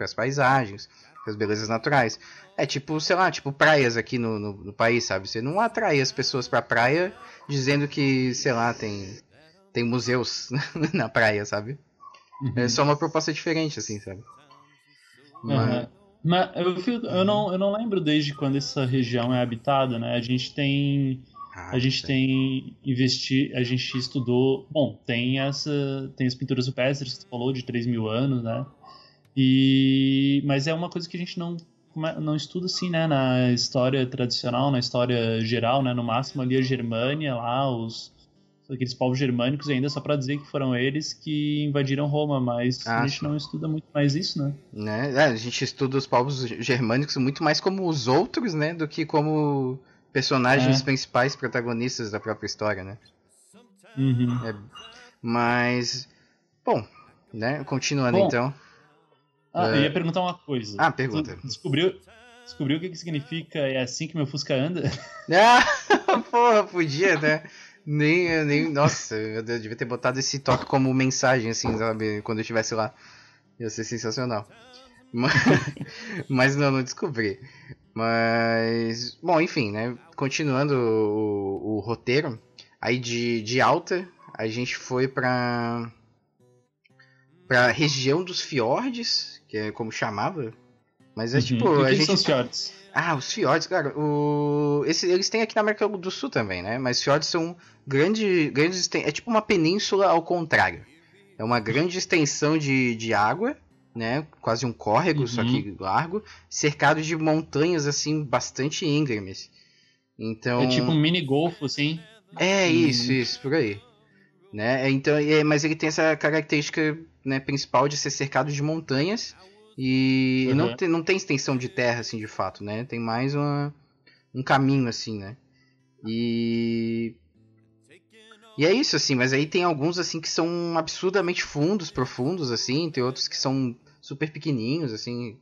A: as paisagens, para as belezas naturais. É tipo, sei lá, tipo praias aqui no, no, no país, sabe? Você não atrai as pessoas pra praia dizendo que, sei lá, tem, tem museus na praia, sabe? É só uma proposta diferente, assim, sabe? Mas,
B: Aham. Mas eu, fico- eu, não, eu não lembro desde quando essa região é habitada, né? A gente tem.
A: Ah,
B: A gente
A: sei.
B: tem investi, a gente estudou. Bom, tem essa. Tem as pinturas rupestres que tu falou de 3 mil anos, né? E. Mas é uma coisa que a gente não, come- não estuda assim, né? Na história tradicional, na história geral, né? No máximo ali a Germânia, lá, os. Aqueles povos germânicos ainda, só pra dizer que foram eles que invadiram Roma, mas
A: Ah,
B: a gente
A: sim.
B: não estuda muito mais isso, né?
A: Né? É, a gente estuda os povos germânicos muito mais como os outros, né? Do que como personagens
B: É.
A: principais protagonistas da própria história, né?
B: Uhum.
A: Mas. Bom, né? Continuando
B: Bom,
A: então.
B: Ah,
A: É.
B: eu ia perguntar uma coisa.
A: Ah, pergunta.
B: Tu descobriu, descobriu o que, que significa é assim que meu Fusca anda?
A: Ah, porra, podia, né? Nem, nem. Nossa, eu de- devia ter botado esse toque como mensagem, assim, sabe? Quando eu estivesse lá. Ia ser sensacional. Mas, mas não, não descobri. Mas. Bom, enfim, né? Continuando o, o roteiro. Aí de, de alta, a gente foi pra. pra região dos fiordes, que é como chamava. Mas é tipo.
B: Uhum. E o
A: a
B: que, que
A: gente...
B: são os fiordes?
A: Ah, os fiordes, cara. O... Esse, eles têm aqui na América do Sul também, né? Mas fiordes são grande, grandes. esten- É tipo uma península ao contrário. É uma grande extensão de, de água, né? Quase um córrego, só
B: Uhum.
A: que largo, cercado de montanhas assim bastante íngremes. Então.
B: É tipo um mini golfo, assim.
A: É
B: Hum.
A: isso, isso, por aí. Né? Então, é, mas ele tem essa característica né, principal de ser cercado de montanhas e
B: Uhum.
A: não, tem, não tem extensão de terra, assim, de fato, né? Tem mais uma, um caminho, assim, né? E... E é isso, assim, mas aí tem alguns, assim, que são absurdamente fundos, profundos, assim, tem outros que são super pequenininhos, assim,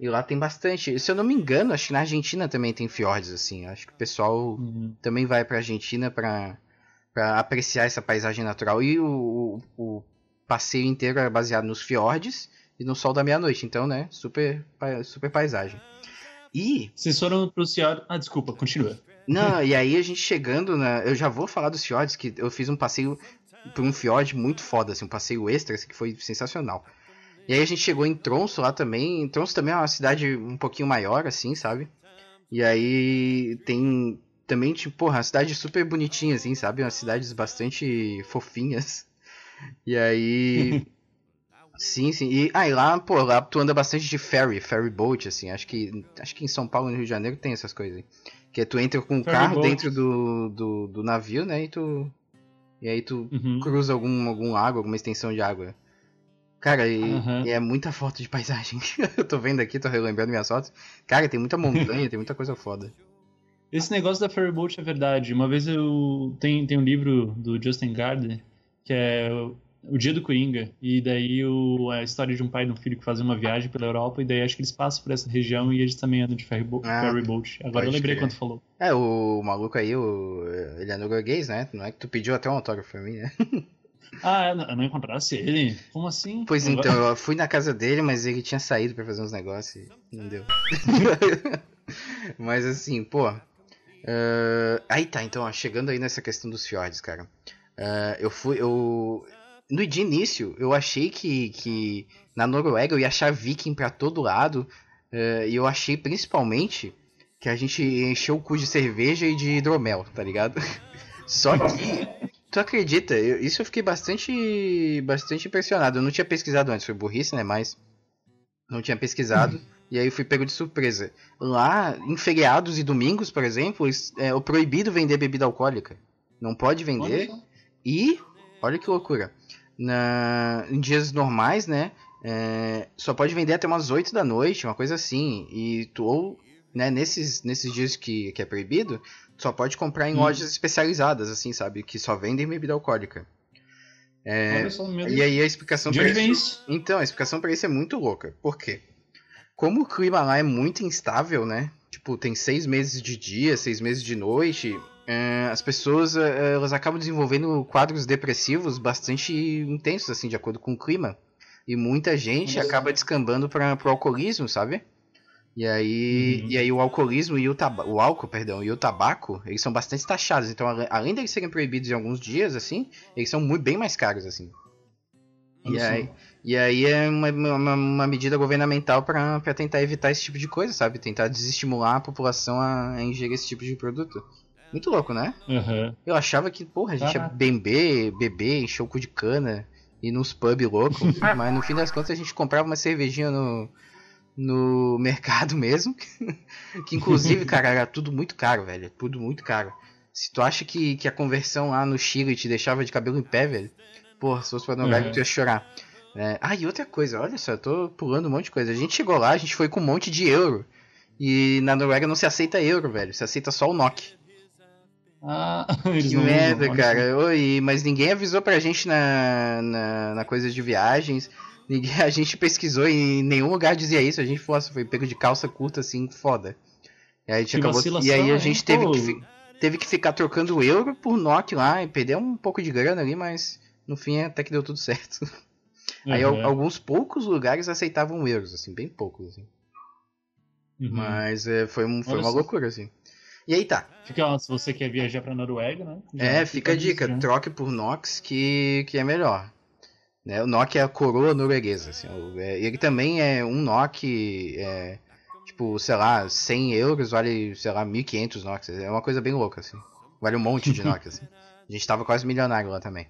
A: e lá tem bastante. Se eu não me engano, acho que na Argentina também tem fiordes, assim, acho que o pessoal
B: Uhum.
A: também vai pra Argentina pra, pra apreciar essa paisagem natural. E o, o, o passeio inteiro era baseado nos fiordes e no sol da meia-noite. Então, né, super, super paisagem. E,
B: Vocês foram pro fiordes... Ah, desculpa, continua.
A: não, e aí a gente chegando na... Eu já vou falar dos fiordes, que eu fiz um passeio por um fiord muito foda, assim, um passeio extra, assim, que foi sensacional. E aí a gente chegou em Tronso lá também. Tronso também é uma cidade um pouquinho maior, assim, sabe? E aí tem também, tipo, porra, uma cidade super bonitinha, assim, sabe? Umas cidades bastante fofinhas. E aí. sim, sim. E aí lá, pô, lá tu anda bastante de ferry, ferry boat, assim. Acho que, acho que em São Paulo e no Rio de Janeiro tem essas coisas. aí. Que é tu entra com o
B: Ferry
A: carro
B: boat.
A: dentro do, do, do navio, né? E tu. E aí tu
B: Uhum.
A: cruza algum, algum lago, alguma extensão de água. Cara, e,
B: Uhum.
A: e é muita foto de paisagem. eu tô vendo aqui, tô relembrando minhas fotos. Cara, tem muita montanha, tem muita coisa foda.
B: Esse negócio da ferryboat é verdade. Uma vez eu tem, tem um livro do Justin Gardner que é o- Dia do Coringa e daí o, a história de um pai e de um filho que fazem uma viagem pela Europa e daí acho que eles passam por essa região e eles também andam de ferrybo
A: Ah,
B: ferryboat. Agora eu lembrei
A: crer.
B: quando falou.
A: É, o maluco aí, o, ele é norueguês, né? Não é que tu pediu até um autógrafo pra mim, né?
B: Ah, eu não- encontrasse ele? Como assim?
A: Pois então, eu fui na casa dele, mas ele tinha saído pra fazer uns negócios e não deu. mas assim, pô. ah, aí tá, então, ó, chegando aí nessa questão dos fiordes, cara. Ah, eu fui. Eu. No de início, eu achei que, que na Noruega eu ia achar viking pra todo lado. ah, e eu achei principalmente que a gente encheu o cu de cerveja e de hidromel, tá ligado? Só que. Tu acredita? Eu- isso eu fiquei bastante, bastante impressionado. Eu não tinha pesquisado antes, foi burrice, né? Mas não tinha pesquisado. e aí eu fui pego de surpresa. Lá, em feriados e domingos, por exemplo, es- é o proibido vender bebida alcoólica. Não pode vender. E, olha que loucura. Na, em dias normais, né? é, só pode vender até umas 8 da noite, uma coisa assim. E tu, ou, né, nesses, nesses dias que, que é proibido, só pode comprar em
B: Hum.
A: lojas especializadas, assim, sabe? Que só vendem bebida alcoólica. É, e aí a explicação
B: vem
A: isso.
B: isso?
A: Então, a explicação pra isso é muito louca. Por quê? Como o clima lá é muito instável, né? Tipo, tem seis meses de dia, seis meses de noite. É, as pessoas é, elas acabam desenvolvendo quadros depressivos bastante intensos, assim, de acordo com o clima. E muita gente
B: só.
A: acaba descambando para pro alcoolismo, sabe? E aí,
B: Uhum.
A: e aí o alcoolismo e o, taba o álcool, perdão, e o tabaco, eles são bastante taxados. Então, além deles serem proibidos em alguns dias, assim, eles são muito, bem mais caros, assim. E aí, e aí é uma, uma, uma medida governamental pra tentar evitar esse tipo de coisa, sabe? Tentar desestimular a população a, a ingerir esse tipo de produto. Muito louco, né?
B: Aham.
A: Eu achava que, porra, a gente ia beber, beber, encher o cu de cana, ir nos pub louco, mas no fim das contas a gente comprava uma cervejinha no, no mercado mesmo. que inclusive, cara, era tudo muito caro, velho. Tudo muito caro. Se tu acha que, que a conversão lá no Chile te deixava de cabelo em pé, velho, porra, se fosse pra Noruega
B: Uhum.
A: tu ia chorar. É, ah, e outra coisa, olha só, eu tô pulando um monte de coisa. A gente chegou lá, a gente foi com um monte de euro. E na Noruega não se aceita euro, velho. Se aceita só o NOK.
B: Ah,
A: Que merda,
B: usam,
A: cara. Oi, mas ninguém avisou pra gente na, na, na coisa de viagens. Ninguém, a gente pesquisou e em nenhum lugar dizia isso. A gente falou, nossa, foi pego de calça curta assim, foda. E aí, a gente acabou, e aí a gente teve
B: Pô.
A: que, fi- teve que ficar trocando euro por NOK lá e perder um pouco de grana ali, mas no fim até que deu tudo certo.
B: só.
A: Aí alguns poucos lugares aceitavam euros, assim, bem poucos, assim.
B: Uhum.
A: Mas é, foi, um, foi
B: Olha
A: uma
B: só.
A: loucura, assim. E aí tá.
B: Fica, ó, se você quer viajar pra Noruega, né?
A: É, fica a dica, troque por Nox que, que é melhor. Né? O NOK é a coroa norueguesa. Assim, é, ele também é um NOK, é, tipo, sei lá, 100 euros vale, sei lá, 1.500 NOK. É uma coisa bem louca, assim. Vale um monte de NOK, assim. A gente tava quase milionário lá também.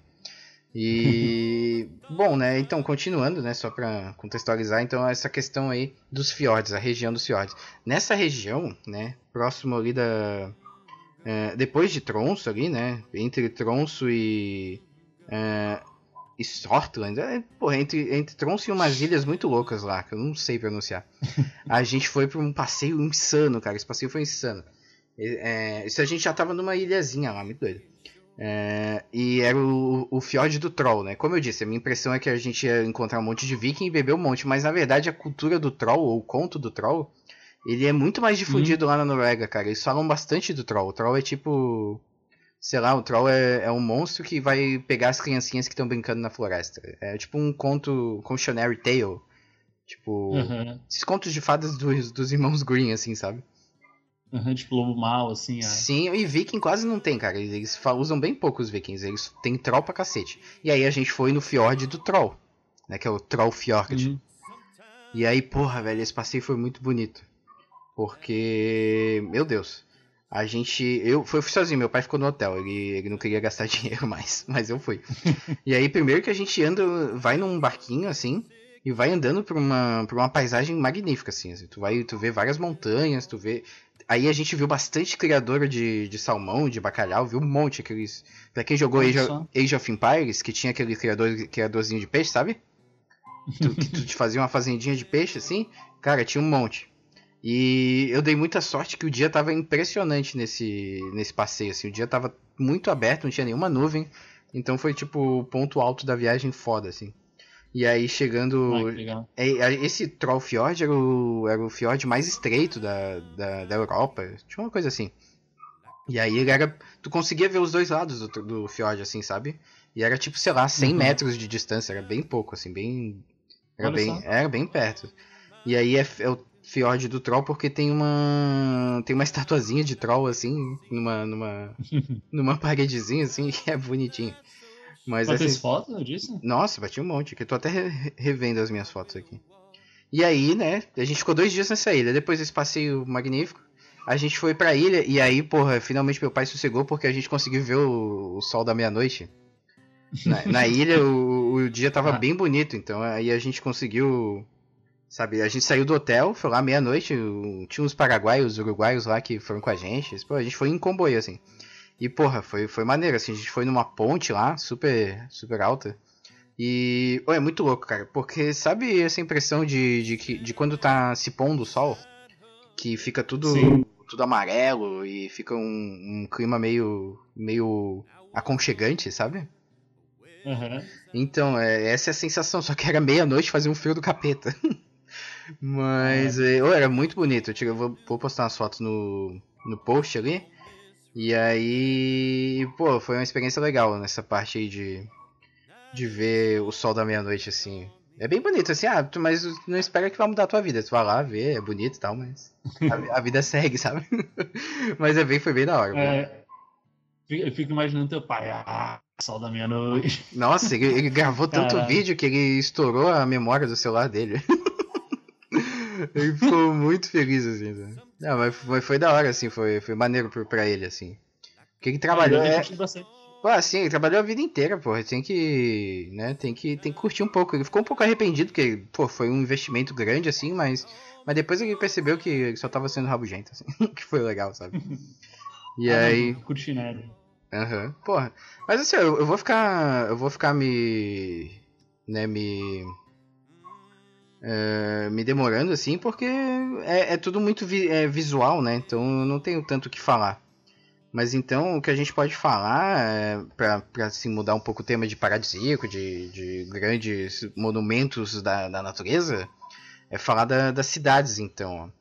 A: E, bom, né, então, continuando, né, só pra contextualizar, então, essa questão aí dos fiordes, a região dos fiordes. Nessa região, né, próximo ali da... é, depois de Tronso ali, né, entre Tronso e... é, e Sortland, é, porra, entre, entre Tronso e umas ilhas muito loucas lá, que eu não sei pronunciar. a gente foi pra um passeio insano, cara, esse passeio foi insano. É, isso a gente já tava numa ilhazinha lá, muito doido. É, e era o, o Fjord do Troll, né? Como eu disse, a minha impressão é que a gente ia encontrar um monte de viking e beber um monte, mas na verdade a cultura do Troll, ou o conto do Troll, ele é muito mais difundido lá na Noruega, cara. Eles falam bastante do Troll. O Troll é tipo. Sei lá, o Troll é, é um monstro que vai pegar as criancinhas que estão brincando na floresta. É tipo um conto, cautionary tale. Tipo,
B: Aham.
A: esses contos de fadas dos, dos irmãos Green, assim, sabe?
B: Aham, tipo lobo mal, assim. ah.
A: Sim, e viking quase não tem, cara. Eles, usam bem pouco os vikings. Eles têm troll pra cacete. E aí a gente foi no fjord do troll, né? Que é o Troll Fjord.
B: Uhum.
A: E aí, porra, velho, esse passeio foi muito bonito. Porque, meu Deus, a gente. Eu fui sozinho, meu pai ficou no hotel, ele, ele não queria gastar dinheiro mais, mas eu fui. e aí, primeiro que a gente anda, vai num barquinho assim, e vai andando por uma, por uma paisagem magnífica, assim. assim. Tu vai, tu vê várias montanhas, tu vê. Aí a gente viu bastante criadora de, de salmão, de bacalhau, viu um monte aqueles. Pra quem jogou Age, Age of Empires, que tinha aquele criador, criadorzinho de peixe, sabe? Tu, que tu te fazia uma fazendinha de peixe assim, cara, tinha um monte. E eu dei muita sorte que o dia tava impressionante nesse, nesse passeio, assim. O dia tava muito aberto, não tinha nenhuma nuvem. Então foi tipo o ponto alto da viagem foda, assim. E aí chegando.
B: Legal.
A: É, Esse Troll Fjord era o, era o fjord mais estreito da, da, da Europa. Tinha uma coisa assim. E aí ele era. Tu conseguia ver os dois lados do, do fjord, assim, sabe? E era tipo, sei lá, 100
B: Uhum.
A: metros de distância. Era bem pouco, assim, bem. Era
B: Olha
A: bem,
B: só.
A: era bem perto. E aí é, é o fjord do Troll porque tem uma. Tem uma estatuazinha de Troll, assim, numa. numa, numa paredezinha, assim, que é bonitinho. Mas
B: Mas
A: assim,
B: fez foto disso?
A: nossa, bati um monte, que eu tô até re- revendo as minhas fotos aqui. E aí, né, a gente ficou dois dias nessa ilha. Depois desse passeio magnífico, a gente foi pra ilha e aí, porra, finalmente meu pai sossegou porque a gente conseguiu ver o, o sol da meia-noite. Na, na ilha o, o dia tava
B: Ah.
A: bem bonito, então aí a gente conseguiu. Sabe, a gente saiu do hotel, foi lá meia-noite, tinha uns paraguaios, uruguaios lá que foram com a gente. Pô, a gente foi em comboio, assim. E, porra, foi, foi maneiro, assim, a gente foi numa ponte lá, super, super alta. E, oh, é muito louco, cara, porque sabe essa impressão de, de, que, de quando tá se pondo o sol? Que fica tudo,
B: Sim.
A: tudo amarelo e fica um, um clima meio, meio aconchegante, sabe?
B: Aham.
A: Então, é, essa é a sensação, só que era meia-noite fazia um frio do capeta. Mas é, oh, era muito bonito. Eu, tiro- eu vou, vou postar umas fotos no, no post ali. E aí, pô, foi uma experiência legal nessa parte aí de, de ver o sol da meia-noite assim. É bem bonito, assim, ah, tu- mas não espera que vai mudar a tua vida. Tu vai lá ver, é bonito e tal, mas a, a vida segue, sabe? mas é bem, foi bem da hora.
B: É, eu fico imaginando teu pai. Ah, sol da meia-noite.
A: Nossa, ele, ele gravou tanto
B: Caralho.
A: vídeo que ele estourou a memória do celular dele. ele ficou muito feliz, assim. né? Não, mas foi, foi da hora, assim, foi, foi maneiro pra ele, assim. Porque ele trabalhou.
B: Ter
A: É, pô, assim, ele trabalhou a vida inteira, pô. Tem que. né, tem que, tem que curtir um pouco. Ele ficou um pouco arrependido, porque, pô, foi um investimento grande, assim, mas. Mas depois ele percebeu que ele só tava sendo rabugento, assim. que foi legal, sabe? E
B: Ah,
A: aí.
B: Não, curti nada.
A: Aham, porra. Mas assim, eu, eu vou ficar. Eu vou ficar me. né, me. É, me demorando assim, porque é, é tudo muito vi- é, visual, né? Então não tenho tanto o que falar. Mas então o que a gente pode falar, é, pra assim, mudar um pouco o tema de paradisíaco, de, de grandes monumentos da, da natureza, é falar da- das cidades, então.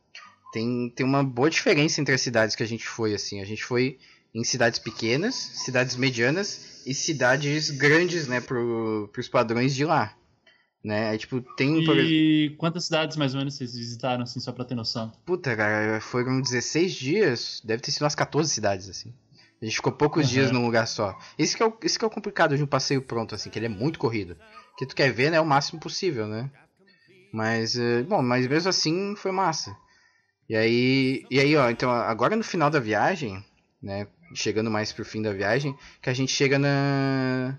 A: Tem, tem uma boa diferença entre as cidades que a gente foi, assim. A gente foi em cidades pequenas, cidades medianas e cidades grandes, né, pro, pros padrões de lá. Né? Aí, tipo, tem.
B: E quantas cidades mais ou menos vocês visitaram, assim, só pra ter noção?
A: Puta, cara, foram 16 dias, deve ter sido umas 14 cidades, assim. A gente ficou poucos
B: Uhum.
A: dias num lugar só. Isso que, é o, isso que é o complicado de um passeio pronto, assim, que ele é muito corrido. Que tu quer ver, né, o máximo possível, né? Mas, eh, bom, mas mesmo assim foi massa. E aí, e aí, ó, então agora no final da viagem, né, chegando mais pro fim da viagem, que a gente chega na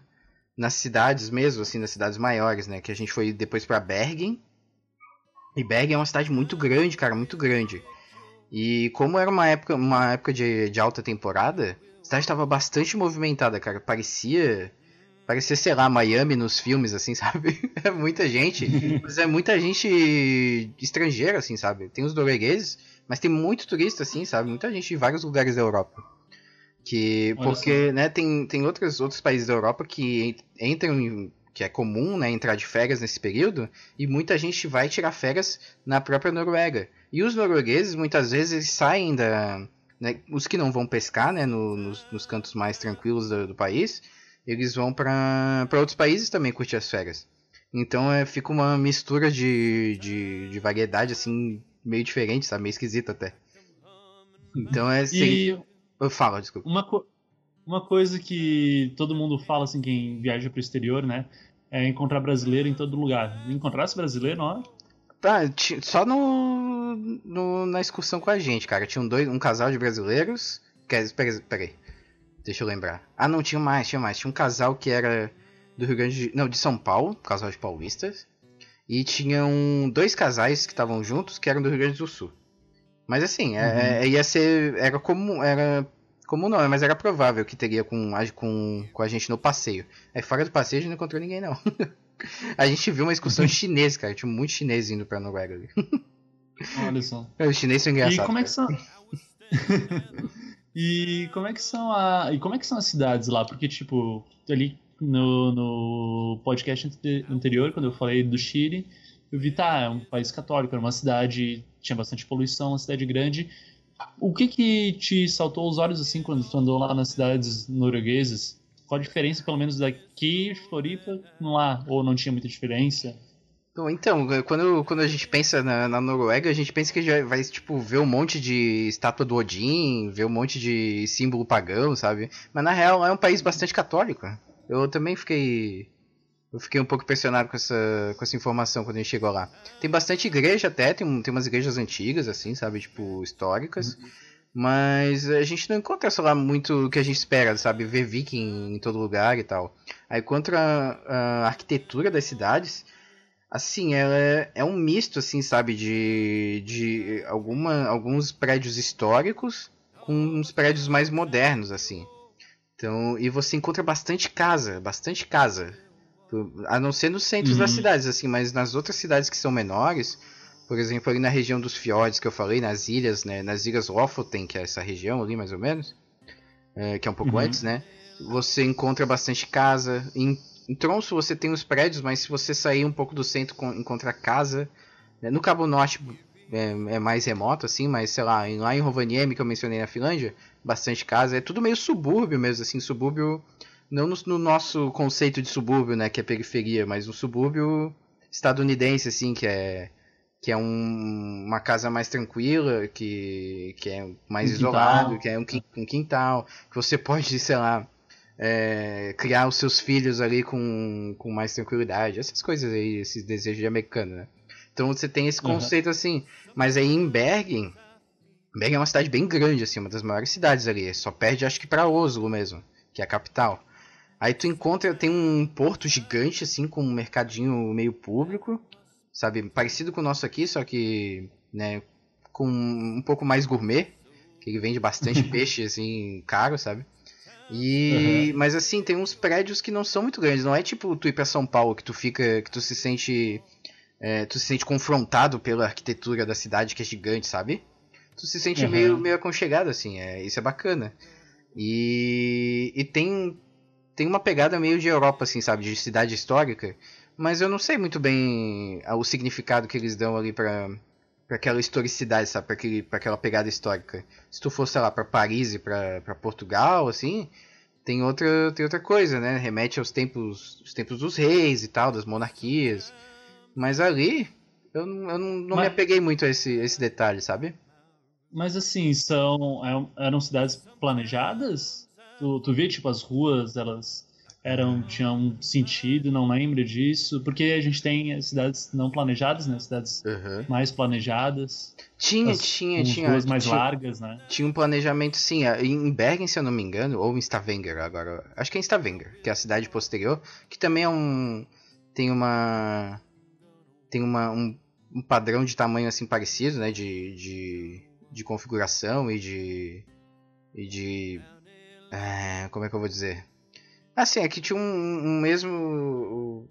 A: nas cidades mesmo, assim, nas cidades maiores, né, que a gente foi depois pra Bergen. E Bergen é uma cidade muito grande, cara, muito grande. E como era uma época, uma época de, de alta temporada, a cidade estava bastante movimentada, cara. Parecia. Parecia, sei lá, Miami nos filmes, assim, sabe? É muita gente. Mas é muita gente estrangeira, assim, sabe? Tem os noruegueses, mas tem muito turista, assim, sabe? Muita gente de vários lugares da Europa. Que.
B: Olha
A: Porque, né, tem, tem outros, outros países da Europa que en- entram em. Que é comum, né, entrar de férias nesse período, e muita gente vai tirar férias na própria Noruega. E os noruegueses, muitas vezes, saem da. né, os que não vão pescar, né, no- nos, nos cantos mais tranquilos do, do país, eles vão para outros países também curtir as férias. Então é, fica uma mistura de, de, de variedade, assim, meio diferente, sabe? Meio esquisita até. Então é assim.
B: E
A: Eu falo, desculpa.
B: uma, co- uma coisa que todo mundo fala, assim, quem viaja pro exterior, né? É encontrar brasileiro em todo lugar. Encontrasse brasileiro, ó.
A: Tá, só no, no- na excursão com a gente, cara. Tinha um, dois, um casal de brasileiros. Quer, peraí, peraí. Deixa eu lembrar. Ah, não, tinha mais, tinha mais. Tinha um casal que era do Rio Grande de... Não, de São Paulo, casal de paulistas. E tinham dois casais que estavam juntos que eram do Rio Grande do Sul. Mas assim, é- é- ia ser. Era comum. Era comum não, mas era provável que teria com, a- com, com a gente no passeio. Aí fora do passeio a gente não encontrou ninguém, não. a gente viu uma excursão de chinês, cara. Tinha muito chinês indo pra Noruega ali.
B: Olha só.
A: Os chineses são engraçados.
B: E como é que são. e como é que são a. E como é que são as cidades lá? Porque, tipo, ali no, no podcast ante- anterior, quando eu falei do Chile, eu vi, tá, é um país católico, era uma cidade, tinha bastante poluição, uma cidade grande. O que que te saltou aos olhos assim quando tu andou lá nas cidades norueguesas? Qual a diferença, pelo menos, daqui Floripa lá? Ou não tinha muita diferença?
A: Bom, Então, quando, quando a gente pensa na, na Noruega, a gente pensa que já vai, tipo, ver um monte de estátua do Odin, ver um monte de símbolo pagão, sabe? Mas na real é um país bastante católico. Eu também fiquei. Eu fiquei um pouco impressionado com essa, com essa informação quando a gente chegou lá. Tem bastante igreja até, tem, tem umas igrejas antigas, assim, sabe? Tipo, históricas. Mas a gente não encontra, sei lá, muito o que a gente espera, sabe? Ver viking em todo lugar e tal. Aí quanto a, a arquitetura das cidades, assim, ela é, é um misto, assim, sabe? De, de alguma, alguns prédios históricos com uns prédios mais modernos, assim. Então, e você encontra bastante casa, bastante casa. A não ser nos centros das
B: Uhum.
A: cidades, assim, mas nas outras cidades que são menores, por exemplo, ali na região dos fiordes que eu falei, nas ilhas, né? Nas ilhas Lofoten, que é essa região ali, mais ou menos, é, que é um pouco
B: Uhum.
A: antes, né? Você encontra bastante casa. Em, em Tronço você tem os prédios, mas se você sair um pouco do centro, con- encontra casa. né? No Cabo Norte é, é mais remoto, assim, mas sei lá, em- lá em Rovaniemi, que eu mencionei na Finlândia, bastante casa. É tudo meio subúrbio mesmo, assim, subúrbio. Não no, no nosso conceito de subúrbio, né, que é periferia, mas um subúrbio estadunidense, assim, que é que é um- uma casa mais tranquila, que, que é mais
B: Um quintal.
A: isolado, que é um, um quintal, que você pode, sei lá, é, criar os seus filhos ali com, com mais tranquilidade, essas coisas aí, esses desejos de americano, né? Então você tem esse
B: Uhum.
A: conceito assim, mas aí em Bergen, Bergen é uma cidade bem grande, assim, uma das maiores cidades ali, só perde acho que pra Oslo mesmo, que é a capital. Aí tu encontra, tem um porto gigante, assim, com um mercadinho meio público, sabe? Parecido com o nosso aqui, só que, né, com um pouco mais gourmet, que ele vende bastante peixe, assim, caro, sabe? E, mas assim, tem uns prédios que não são muito grandes, não é tipo tu ir pra São Paulo, que tu fica, que tu se sente, é, tu se sente confrontado pela arquitetura da cidade, que é gigante, sabe? Tu se sente
B: Uhum.
A: meio, meio aconchegado, assim, é, isso é bacana. E, e tem, tem uma pegada meio de Europa, assim, sabe? De cidade histórica. Mas eu não sei muito bem ah, o significado que eles dão ali pra, pra aquela historicidade, sabe? Pra, aquele, pra aquela pegada histórica. Se tu for, sei lá, pra Paris e pra, pra Portugal, assim, tem outra, tem outra coisa, né? Remete aos tempos, os tempos dos reis e tal, das monarquias. Mas ali, eu, não- eu não, não me
B: Mas-
A: apeguei muito a esse, esse detalhe, sabe?
B: Mas assim, são eram- eram cidades planejadas? Tu, tu vê, tipo, as ruas, elas eram tinham um sentido, não lembro disso? Porque a gente tem as cidades não planejadas, né? Cidades mais planejadas.
A: Tinha,
B: as,
A: tinha, tinha.
B: ruas mais
A: tinha,
B: largas, né?
A: Tinha um planejamento, sim. ah, Em Bergen, se eu não me engano, ou em Stavanger agora. Acho que é em Stavanger, que é a cidade posterior, que também é um. Tem uma. Tem uma, um, um padrão de tamanho assim parecido, né? De, de, de configuração e de. E de. É, como é que eu vou dizer? Assim, é que tinha um, um mesmo. O,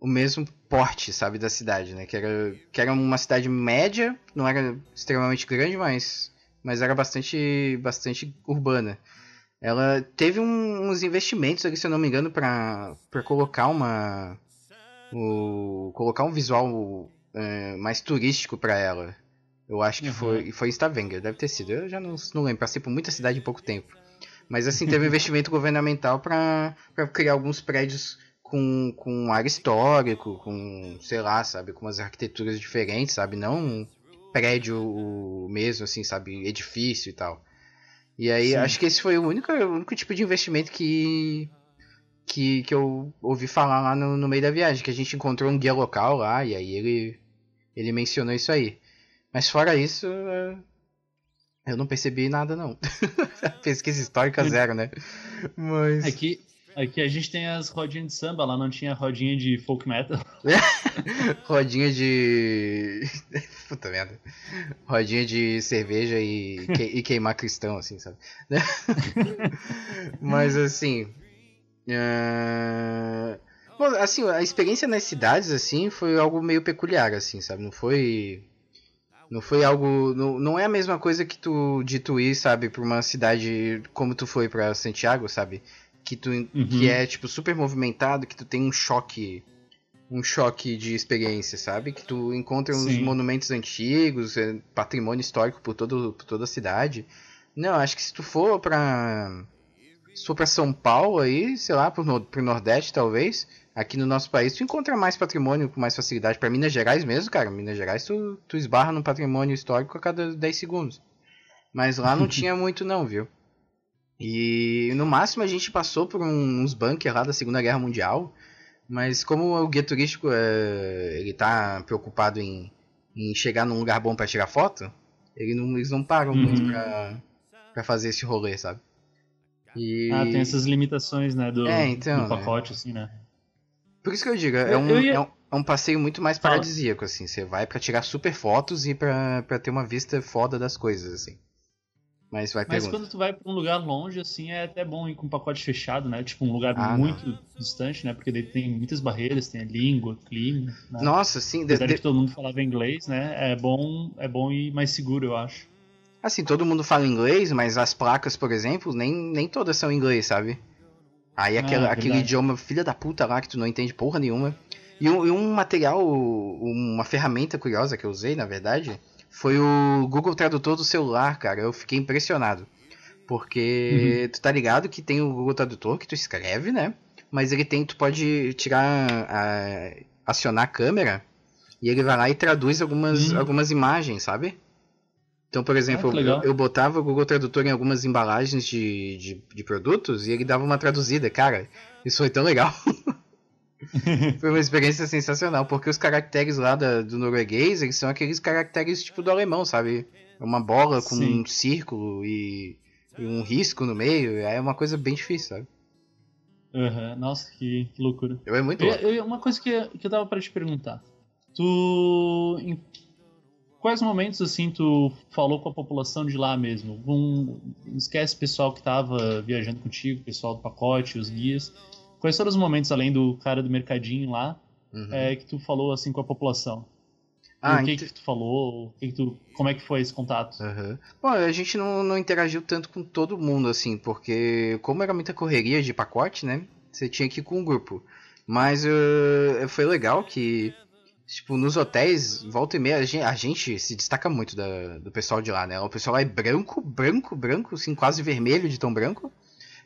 A: o mesmo porte, sabe, da cidade, né? Que era, que era uma cidade média, não era extremamente grande, mas, mas era bastante, bastante urbana. Ela teve um- uns investimentos ali, se eu não me engano, pra, pra colocar uma. O, colocar um visual é, mais turístico pra ela. Eu acho que
B: Uhum.
A: foi, foi em Stavanger, deve ter sido. Eu já não, não lembro, passei por muita cidade em pouco tempo. Mas assim, teve um investimento governamental pra criar alguns prédios com, com ar histórico, com, sei lá, sabe, com umas arquiteturas diferentes, sabe? Não um prédio mesmo, assim, sabe, edifício e tal. E aí,
B: Sim.
A: acho que esse foi o único, o único tipo de investimento que, que, que eu ouvi falar lá no, no meio da viagem, que a gente encontrou um guia local lá, e aí ele, ele mencionou isso aí. Mas fora isso, é, eu não percebi nada não. Pesquisa histórica zero, né? Mas...
B: É que Aqui a gente tem as rodinhas de samba, lá não tinha rodinha de folk metal.
A: Rodinha de. Puta merda. Rodinha de cerveja e, que- e queimar cristão, assim, sabe? Mas assim. ah, Bom, assim, a experiência nas cidades, assim, foi algo meio peculiar, assim, sabe? Não foi. Não foi algo. Não, não é a mesma coisa que tu de tu ir, sabe, pra uma cidade como tu foi pra Santiago, sabe? Que tu
B: Uhum.
A: que é tipo super movimentado, que tu tem um choque um choque de experiência, sabe? Que tu encontra uns
B: Sim.
A: monumentos antigos, é, patrimônio histórico por, todo, por toda a cidade. Não, acho que se tu for pra. Se for pra São Paulo aí, sei lá, pro, pro Nordeste talvez, aqui no nosso país, tu encontra mais patrimônio com mais facilidade. Pra Minas Gerais mesmo, cara, Minas Gerais tu, tu esbarra num patrimônio histórico a cada 10 segundos. Mas lá não tinha muito não, viu? E no máximo a gente passou por um- uns bunkers lá da Segunda Guerra Mundial, mas como o guia turístico é, ele tá preocupado em, em chegar num lugar bom pra tirar foto, ele não, eles não param
B: Uhum.
A: muito pra, pra fazer esse rolê, sabe? E
B: Ah, tem essas limitações, né, do,
A: É, então,
B: do pacote, assim, né?
A: Por isso que eu digo, é um,
B: ia-
A: é um, é um passeio muito mais paradisíaco, assim. Você vai pra tirar super fotos e pra, pra ter uma vista foda das coisas, assim. Mas vai
B: Mas
A: pergunta.
B: quando tu vai pra um lugar longe, assim, é até bom ir com um pacote fechado, né? Tipo, um lugar
A: Ah,
B: muito distante, né? Porque daí tem muitas barreiras, tem a língua, clima, né?
A: Nossa, sim.
B: Apesar
A: de-
B: de todo mundo falava inglês, né? É bom, é bom ir mais seguro, eu acho.
A: Assim, todo mundo fala inglês, mas as placas, por exemplo, nem, nem todas são inglês, sabe? Aí
B: Ah,
A: aquela, aquele idioma filha da puta lá que tu não entende porra nenhuma. E um, e um material, uma ferramenta curiosa que eu usei, na verdade, foi o Google Tradutor do celular, cara. Eu fiquei impressionado. Porque tu tá ligado que tem o Google Tradutor que tu escreve, né? Mas ele tem, tu pode tirar, a- acionar a câmera e ele vai lá e traduz algumas,
B: Hum.
A: algumas imagens, sabe? Então, por exemplo,
B: Ah,
A: eu, eu botava o Google Tradutor em algumas embalagens de, de, de produtos e ele dava uma traduzida. Cara, isso foi tão legal. foi uma experiência sensacional, porque os caracteres lá da- do norueguês, eles são aqueles caracteres tipo do alemão, sabe? É uma bola com
B: Sim.
A: um círculo e, e um risco no meio. É uma coisa bem difícil, sabe?
B: Aham, Nossa, que, que loucura.
A: Eu é muito
B: Eu, eu- uma coisa que, que eu tava pra te perguntar. Tu. Quais momentos, assim, tu falou com a população de lá mesmo? Um, esquece o pessoal que tava viajando contigo, o pessoal do pacote, os guias. Quais foram os momentos, além do cara do mercadinho lá,
A: Uhum.
B: é, que tu falou, assim, com a população? E
A: Ah,
B: o que
A: ent-
B: que tu falou? Que que tu, como é que foi esse contato?
A: Aham. Bom, a gente não, não interagiu tanto com todo mundo, assim, porque como era muita correria de pacote, né? Você tinha que ir com um grupo. Mas eh, foi legal que, tipo, nos hotéis, volta e meia, a gente, a gente se destaca muito da- do pessoal de lá, né? O pessoal lá é branco, branco, branco, assim, quase vermelho de tão branco.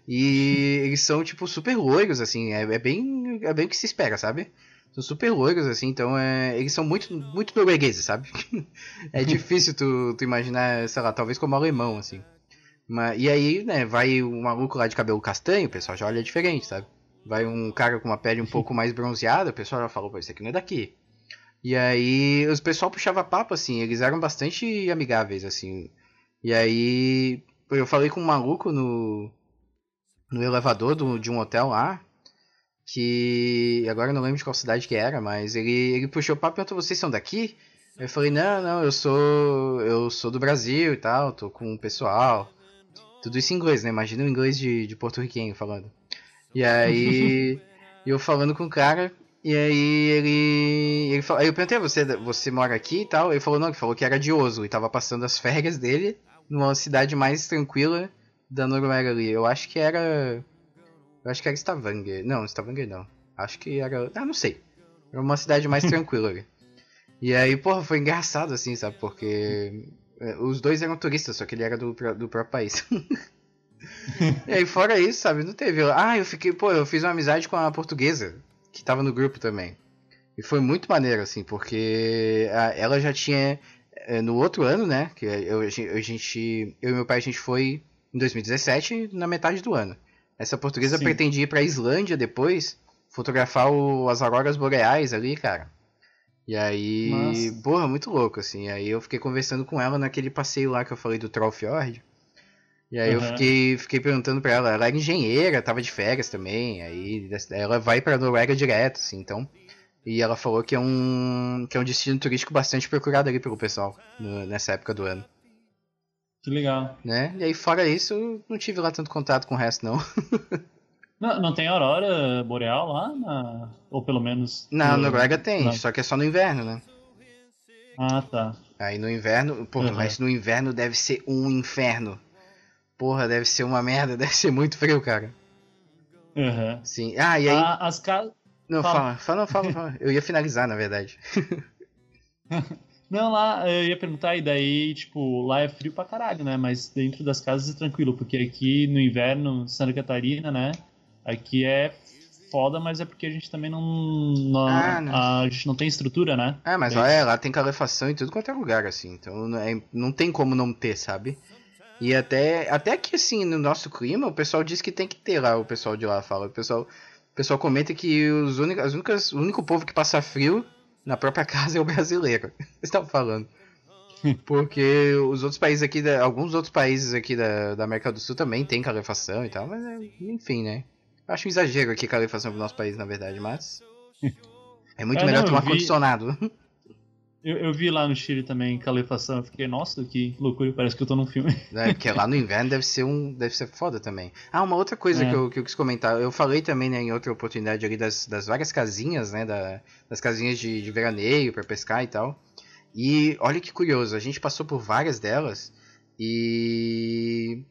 A: E eles são, tipo, super loiros, assim, é, é bem, é bem o que se espera, sabe? São super loiros, assim, então é, eles são muito, muito noruegueses, sabe? é difícil tu, tu imaginar, sei lá, talvez como alemão, assim. Mas, e aí, né, vai um maluco lá de cabelo castanho, o pessoal já olha diferente, sabe? Vai um cara com uma pele um pouco mais bronzeada, o pessoal já falou, pô, esse aqui não é daqui. E aí, os pessoal puxava papo, assim, eles eram bastante amigáveis, assim. E aí, eu falei com um maluco no, no elevador do, de um hotel lá, que agora eu não lembro de qual cidade que era, mas ele, ele puxou o papo e perguntou, vocês são daqui? Eu falei, não, não, eu sou. Eu sou do Brasil e tal, tô com o pessoal. Tudo isso em inglês, né? Imagina o inglês de, de porto-riquenho falando. E aí. eu falando com o cara, e aí ele. ele falou, aí eu perguntei, você, você mora aqui e tal? Ele falou, não, ele falou que era de Oslo e tava passando as férias dele numa cidade mais tranquila da Noruega ali. Eu acho que era. Eu acho que era Stavanger. Não, Stavanger não. Acho que era. Ah, não sei. Era uma cidade mais tranquila ali. E aí, porra, foi engraçado assim, sabe? Porque é, os dois eram turistas, só que ele era do, do próprio país. e aí, fora isso, sabe? Não teve. Ah, eu fiquei, pô, eu fiz uma amizade com a portuguesa, que tava no grupo também. E foi muito maneiro, assim, porque ela já tinha. é, No outro ano, né? Que eu, a gente. Eu e meu pai, a gente foi em 2017, na metade do ano. Essa portuguesa
B: Sim.
A: pretendia ir pra Islândia depois, fotografar o- as auroras boreais ali, cara. E aí,
B: Nossa.
A: porra, muito louco, assim. Aí eu fiquei conversando com ela naquele passeio lá que eu falei do Trollfjord. E aí eu
B: Uhum.
A: fiquei, fiquei perguntando pra ela, ela era engenheira, tava de férias também, aí ela vai pra Noruega direto, assim, então. E ela falou que é um que é um destino turístico bastante procurado ali pelo pessoal no- nessa época do ano,
B: Que legal.
A: né? E aí fora isso, eu não tive lá tanto contato com o resto não.
B: Não, não tem aurora boreal lá? Na... Ou pelo menos.
A: Na
B: no-
A: Noruega tem,
B: na-
A: só que é só no inverno, né?
B: Ah, tá.
A: Aí no inverno, porra,
B: Uhum.
A: mas no inverno deve ser um inferno. Porra, deve ser uma merda, deve ser muito frio, cara.
B: Uhum.
A: Sim. Ah, e aí.
B: Ah, as casas.
A: não,
B: fala.
A: fala, fala, fala. Eu ia finalizar, na verdade.
B: Não, lá eu ia perguntar, e daí, tipo, lá é frio pra caralho, né? Mas dentro das casas é tranquilo, porque aqui no inverno, Santa Catarina, né? Aqui é foda, mas é porque a gente também não. não-
A: Ah, não.
B: A gente não tem estrutura, né?
A: Ah, mas
B: Bem-
A: olha, lá tem calefação em tudo quanto é lugar, assim. Então não, é- não tem como não ter, sabe? E até, até que, assim, no nosso clima, o pessoal diz que tem que ter lá, o pessoal de lá fala. O pessoal, o pessoal comenta que os únicos, as únicas, o único povo que passa frio na própria casa é o brasileiro. Vocês estavam falando. Porque os outros países aqui, da- alguns outros países aqui da, da América do Sul também tem calefação e tal, mas é, enfim, né? Acho um exagero aqui calefação pro nosso país, na verdade, mas. É muito melhor
B: não,
A: um
B: vi-
A: ar-condicionado.
B: Eu, eu vi lá no Chile também calefação, eu fiquei, nossa, que loucura, parece que eu tô num filme.
A: né? Porque lá no inverno deve ser um. Deve ser foda também. Ah, uma outra coisa
B: É.
A: que, eu, que eu quis comentar. Eu falei também, né, em outra oportunidade ali das, das várias casinhas, né? Da, das casinhas de, de veraneio pra pescar e tal. E olha que curioso, a gente passou por várias delas e.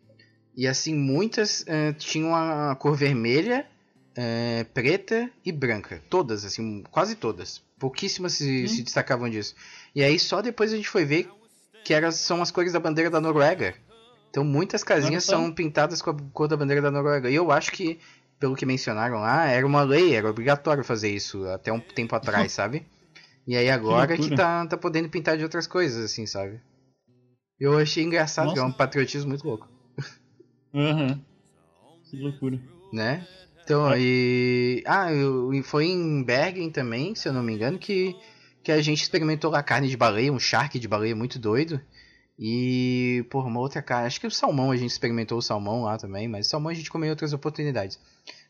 A: E assim, muitas eh, tinham a cor vermelha, eh, preta e branca. Todas, assim, quase todas. Pouquíssimas se, se destacavam disso. E aí só depois a gente foi ver que elas são as cores da bandeira da Noruega. Então muitas casinhas são pintadas com a cor da bandeira da Noruega. E eu acho que, pelo que mencionaram lá, era uma lei, era obrigatório fazer isso até um tempo atrás, sabe? E aí agora que,
B: loucura.
A: tá, tá podendo pintar de outras coisas, assim, sabe? Eu achei engraçado, que é um
B: Nossa.
A: patriotismo muito louco,
B: Aham. Que loucura.
A: né? Então, aí. Ah, eu, e foi em Bergen também, se eu não me engano, que, que a gente experimentou lá carne de baleia, um shark de baleia muito doido. E, porra, uma outra carne. Acho que o salmão a gente experimentou o salmão lá também, mas salmão a gente comeu em outras oportunidades.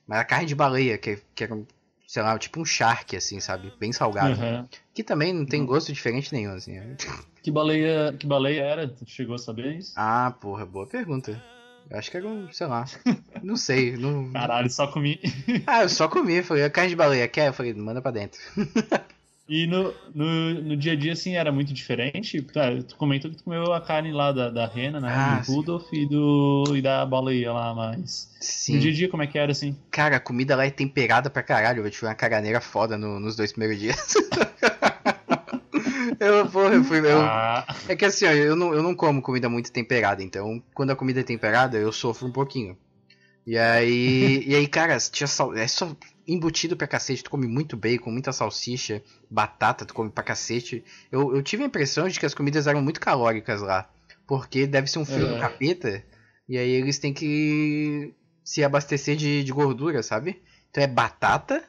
A: Mas a carne de baleia, que, que era, sei lá, tipo um shark, assim, sabe? Bem salgado.
B: Aham.
A: Que também não
B: Uhum.
A: tem gosto diferente nenhum, assim.
B: Que baleia, que baleia era? Tu chegou a saber isso?
A: Ah, porra, boa pergunta. Eu acho que era um, sei lá. Não sei. Não...
B: Caralho, só comi.
A: Ah, eu só comi. Falei, a carne de baleia quer? Eu falei, manda pra dentro.
B: E no, no, no dia a dia, assim, era muito diferente? Tá, tu comentou que tu comeu a carne lá da, da rena, né?
A: Ah,
B: do
A: sim.
B: Rudolph e, do, e da baleia lá, mas...
A: Sim.
B: No dia a dia, como é que era, assim?
A: Cara, a comida lá é temperada pra caralho. Eu tive uma caganeira foda no- nos dois primeiros dias. eu, porra, eu fui. Eu,
B: Ah,
A: É que assim, ó, eu não, eu não como comida muito temperada, então quando a comida é temperada, eu sofro um pouquinho. E aí, e aí cara, tinha sal, é só embutido pra cacete, tu come muito bacon, muita salsicha, batata, tu come pra cacete. Eu, eu tive a impressão de que as comidas eram muito calóricas lá, porque deve ser um frio do
B: É.
A: capeta, e aí eles têm que se abastecer de, de gordura, sabe? Então é batata,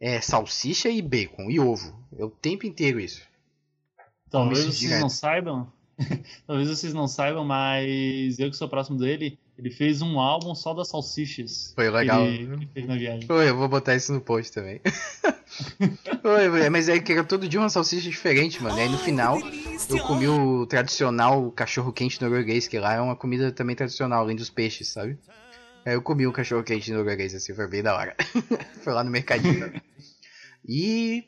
A: é salsicha e bacon, e ovo. É o tempo inteiro isso.
B: Talvez
A: isso
B: vocês
A: direto.
B: não saibam... talvez vocês não saibam, mas eu que sou próximo dele, ele fez um álbum só das salsichas.
A: Foi legal.
B: Ele, ele fez na viagem.
A: Oi, eu vou botar isso no post também. Oi, oi, mas é que era todo dia uma salsicha diferente, mano. E aí no final eu comi o tradicional cachorro quente norueguês, que lá é uma comida também tradicional, além dos peixes, sabe? Aí eu comi o cachorro quente norueguês, assim, foi bem da hora. foi lá no mercadinho. também. E.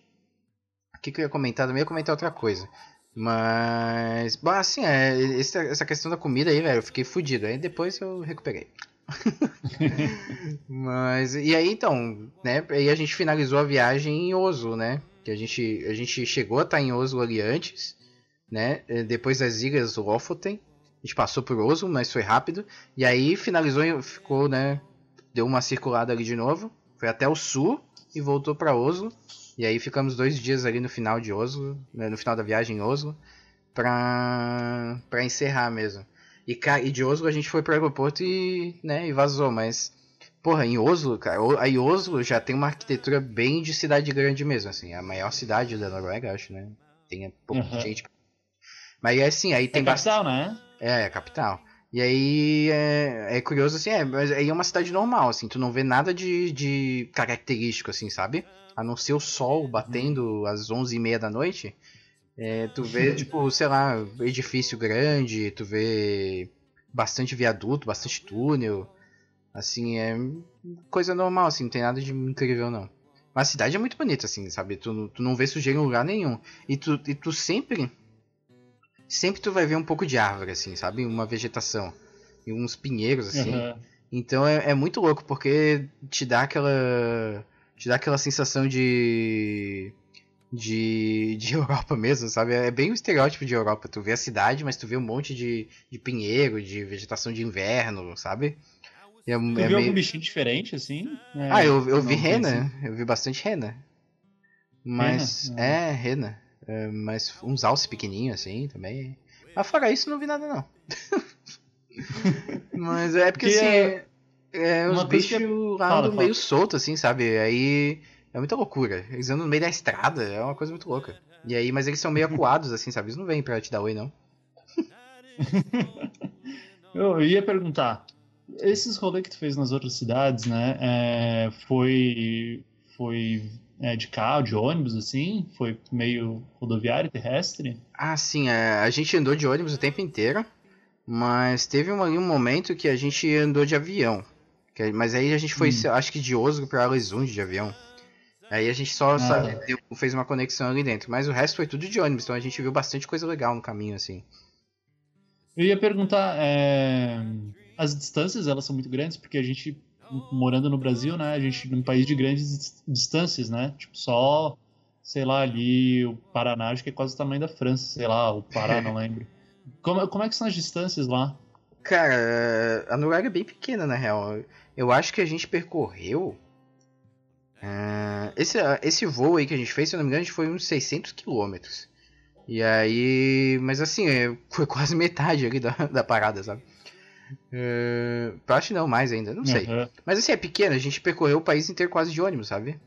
A: O que, que eu ia comentar? Também ia comentar outra coisa. Mas. Bom, assim, é, essa, essa questão da comida aí, velho, eu fiquei fudido. Aí depois eu recuperei. Mas, e aí então, né? Aí a gente finalizou a viagem em Oslo, né? Que a gente, a gente chegou a estar em Oslo ali antes, né? eh, Depois das ilhas Lofoten. A gente passou por Oslo, mas foi rápido. E aí finalizou, ficou, né? Deu uma circulada ali de novo. Foi até o sul e voltou para Oslo. E aí ficamos dois dias ali no final de Oslo, né, no final da viagem em Oslo, pra, pra encerrar mesmo. E, e de Oslo a gente foi pro aeroporto e, né, e vazou, mas Porra, em Oslo, cara, aí Oslo já tem uma arquitetura bem de cidade grande mesmo, assim, a maior cidade da Noruega, acho, né? Tem pouca
B: Uhum.
A: gente. Mas é assim, aí
B: É
A: tem bastante.
B: capital, né?
A: É, é a capital. E aí é, é curioso assim, é, mas aí é uma cidade normal, assim, tu não vê nada de, de característico, assim, sabe? A não ser o sol batendo às 11h30 da noite. É, tu vê, tipo, sei lá, edifício grande, tu vê bastante viaduto, bastante túnel. Assim, é coisa normal, assim, não tem nada de incrível não. Mas a cidade é muito bonita, assim, sabe? Tu, tu não vê sujeira em lugar nenhum. E tu, e tu sempre. Sempre tu vai ver um pouco de árvore, assim, sabe? Uma vegetação. E uns pinheiros, assim.
B: Aham.
A: Então é, é muito louco, porque te dá aquela. Te dá aquela sensação de. De, de Europa mesmo, sabe? É bem o estereótipo de Europa. Tu vê a cidade, mas tu vê um monte de, de pinheiro, de vegetação de inverno, sabe? E é,
B: Tu
A: é
B: viu
A: meio-
B: algum bichinho diferente, assim? É,
A: ah, eu, eu
B: não
A: vi rena, eu vi bastante rena. Mas,
B: Rena?
A: é, rena. É, mas uns alce pequenininhos assim também. Mas fora isso, não vi nada não. mas é porque
B: Que
A: assim,
B: é-
A: é, os
B: que
A: bichos lá andam
B: fala.
A: meio soltos assim, sabe? Aí é muita loucura. Eles andam no meio da estrada, é uma coisa muito louca. E aí, mas eles são meio acuados assim, sabe? Eles não vêm pra te dar oi não.
B: Eu ia perguntar, esses rolês que tu fez nas outras cidades, né? é, foi foi é, de carro, de ônibus, assim? Foi meio rodoviário, terrestre?
A: Ah, sim, é, a gente andou de ônibus o tempo inteiro, mas teve um, ali um momento que a gente andou de avião. Que- mas aí a gente foi,
B: Hum.
A: acho que de Oslo para Alesund de avião. Aí a gente só,
B: Ah.
A: deu- fez uma conexão ali dentro, mas o resto foi tudo de ônibus, então a gente viu bastante coisa legal no caminho, assim.
B: Eu ia perguntar, é, as distâncias elas são muito grandes porque a gente morando no Brasil, né? A gente num país de grandes dis- distâncias, né? Tipo só, sei lá, ali o Paraná acho que é quase o tamanho da França, sei lá, o Pará, não lembro. Como, como é que são as distâncias lá?
A: Cara, a Noruega é bem pequena, na real. Eu acho que a gente percorreu. ah, esse, esse voo aí que a gente fez, se eu não me engano, a gente foi uns 600 quilômetros. E aí. Mas assim, é, foi quase metade ali da, da parada, sabe? Uh, acho que não, mais ainda, não sei. Mas assim, é pequeno, a gente percorreu o país inteiro quase de ônibus, sabe?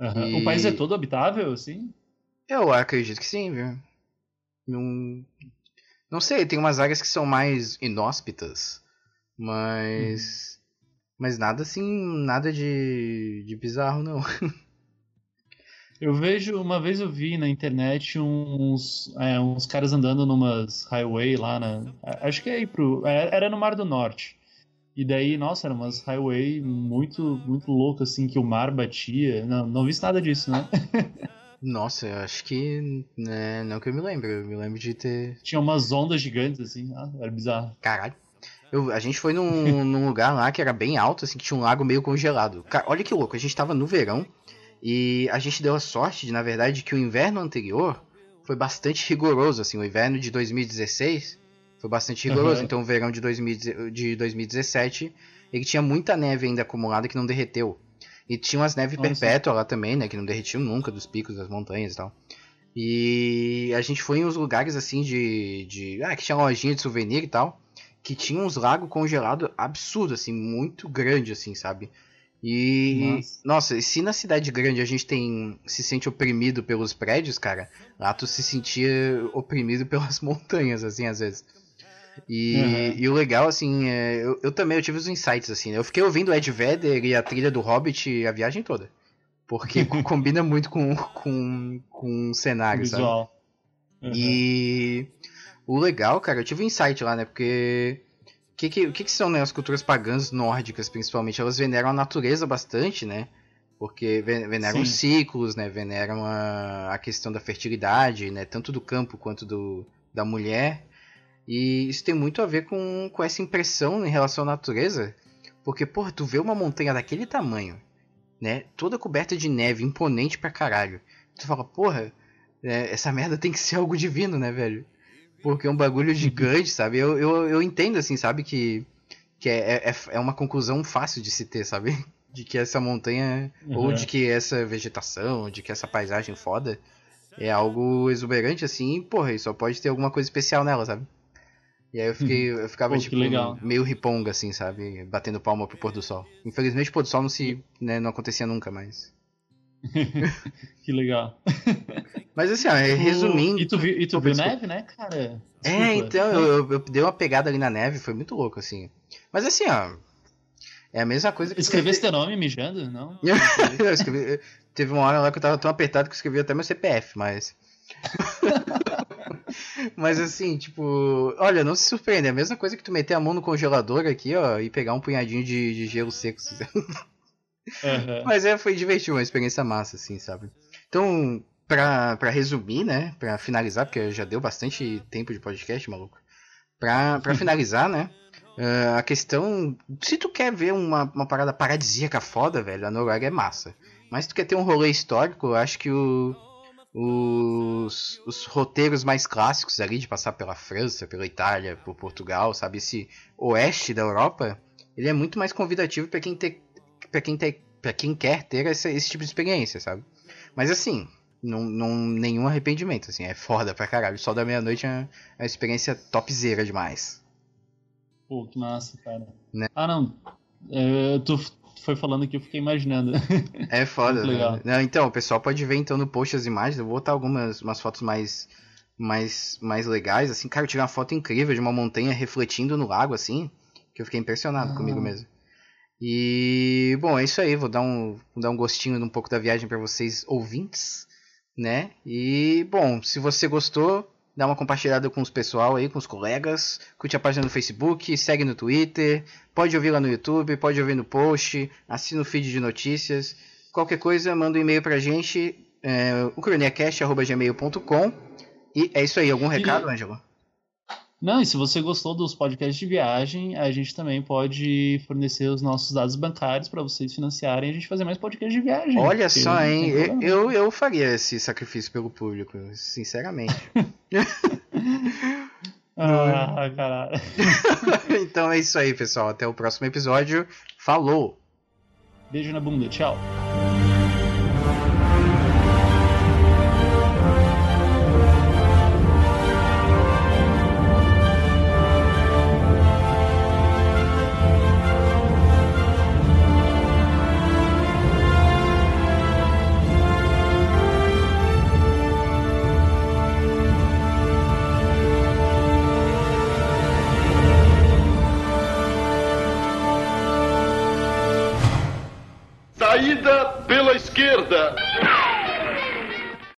B: aham.
A: E-
B: O país é todo habitável, assim?
A: Eu acredito que sim, viu? Não, não sei, tem umas áreas que são mais inóspitas, mas. Mas nada assim, nada de, de bizarro, não.
B: Eu vejo, uma vez eu vi na internet uns, é, uns caras andando numas highway lá na. Acho que é aí pro. é, Era no Mar do Norte. E daí, nossa, eram umas highway muito, muito loucas, assim, que o mar batia. Não, não vi nada disso, né?
A: Nossa, eu acho que. Né, não que eu me lembro, eu me lembro de ter.
B: Tinha umas ondas gigantes, assim. Ah, era bizarro.
A: Caralho. Eu, a gente foi num, num lugar lá que era bem alto, assim, que tinha um lago meio congelado. Cara, olha que louco, a gente tava no verão e a gente deu a sorte de, na verdade, que o inverno anterior foi bastante rigoroso, assim, o inverno de 2016 foi bastante rigoroso,
B: Aham.
A: então o verão de, 2000 de 2017 ele tinha muita neve ainda acumulada que não derreteu. E tinha umas neves perpétuas lá também, né, que não derretiam nunca dos picos das montanhas e tal. E a gente foi em uns lugares assim de. de ah, que tinha lojinha de souvenir e tal. Que tinha uns lagos congelados absurdo, assim, muito grande, assim, sabe? E.
B: Nossa.
A: Nossa, e se na cidade grande a gente tem. se sente oprimido pelos prédios, cara, lá tu se sentia oprimido pelas montanhas, assim, às vezes. E,
B: Uhum.
A: e o legal, assim, é, eu, eu também eu tive os insights, assim, né? Eu fiquei ouvindo Ed Vedder e a trilha do Hobbit a viagem toda. Porque co- combina muito com, com, com o cenário, sabe?
B: Visual. Uhum.
A: E o legal, cara, eu tive um insight lá, né? Porque que, que, o que, que são né, as culturas pagãs nórdicas, principalmente? Elas veneram a natureza bastante, né? Porque ve- veneram
B: Sim.
A: os ciclos, né? Veneram a, a questão da fertilidade, né? Tanto do campo quanto do, da mulher. E isso tem muito a ver com, com essa impressão em relação à natureza. Porque, porra, tu vê uma montanha daquele tamanho, né? Toda coberta de neve, imponente pra caralho. Tu fala, porra, é, essa merda tem que ser algo divino, né, velho? Porque é um bagulho gigante, sabe? Eu, eu, eu entendo, assim, sabe, que, que é, é, é uma conclusão fácil de se ter, sabe? De que essa montanha, ou
B: Uhum.
A: de que essa vegetação, de que essa paisagem foda é algo exuberante, assim, e, porra, e só pode ter alguma coisa especial nela, sabe? E aí eu fiquei, eu ficava,
B: Pô,
A: tipo, meio riponga, assim, sabe? Batendo palma pro pôr do sol. Infelizmente o pôr do sol não se, né, não acontecia nunca, mas...
B: que legal.
A: Mas assim, ó, resumindo.
B: E tu viu, e tu viu neve, né, cara?
A: É,
B: Desculpa.
A: então, eu, eu- eu dei uma pegada ali na neve, foi muito louco, assim. Mas assim, ó. É a mesma coisa que.
B: Escrevesse teu nome mijando? Não?
A: eu escrevi, teve uma hora lá que eu tava tão apertado que eu escrevi até meu CPF, mas. mas assim, tipo. Olha, não se surpreende. É a mesma coisa que tu meter a mão no congelador aqui, ó, e pegar um punhadinho de, de gelo seco.
B: Aham.
A: Mas é, foi divertido, uma experiência massa, assim, sabe? Então, pra, pra resumir, né? Pra finalizar, porque já deu bastante tempo de podcast, maluco. Pra, pra finalizar, né? eh, a questão. Se tu quer ver uma, uma parada paradisíaca foda, velho, a Noruega é massa. Mas se tu quer ter um rolê histórico, eu acho que o, os, os roteiros mais clássicos ali, de passar pela França, pela Itália, por Portugal, sabe? Esse oeste da Europa, ele é muito mais convidativo pra quem, ter, pra quem, ter, pra quem quer ter esse, esse tipo de experiência, sabe? Mas assim, não, não, nenhum arrependimento, assim, é foda pra caralho. O Sol da Meia-Noite é uma, é uma experiência topzera demais.
B: Pô, que massa, cara.
A: Né?
B: Ah, não. É, tu foi falando aqui, eu fiquei imaginando.
A: É foda,
B: legal.
A: né? Não, então, o pessoal pode ver então no post as imagens. Eu vou botar algumas umas fotos mais, mais, mais legais. Assim, cara, eu tirei uma foto incrível de uma montanha refletindo no lago, assim. Que eu fiquei impressionado
B: Ah.
A: comigo mesmo. E, bom, é isso aí. Vou dar um, vou dar um gostinho de um pouco da viagem pra vocês, ouvintes, né? E, bom, se você gostou, dá uma compartilhada com os pessoal aí, com os colegas. Curte a página no Facebook, segue no Twitter. Pode ouvir lá no YouTube, pode ouvir no post, assina o feed de notícias. Qualquer coisa, manda um e-mail pra gente, é. E é isso aí, algum recado, Ângelo?
B: Não, e se você gostou dos podcasts de viagem, a gente também pode fornecer os nossos dados bancários para vocês financiarem e a gente fazer mais podcasts de viagem.
A: Olha só, hein? Eu, eu, eu faria esse sacrifício pelo público, sinceramente.
B: Ah, caralho.
A: então é isso aí, pessoal. Até o próximo episódio. Falou!
B: Beijo na bunda, tchau.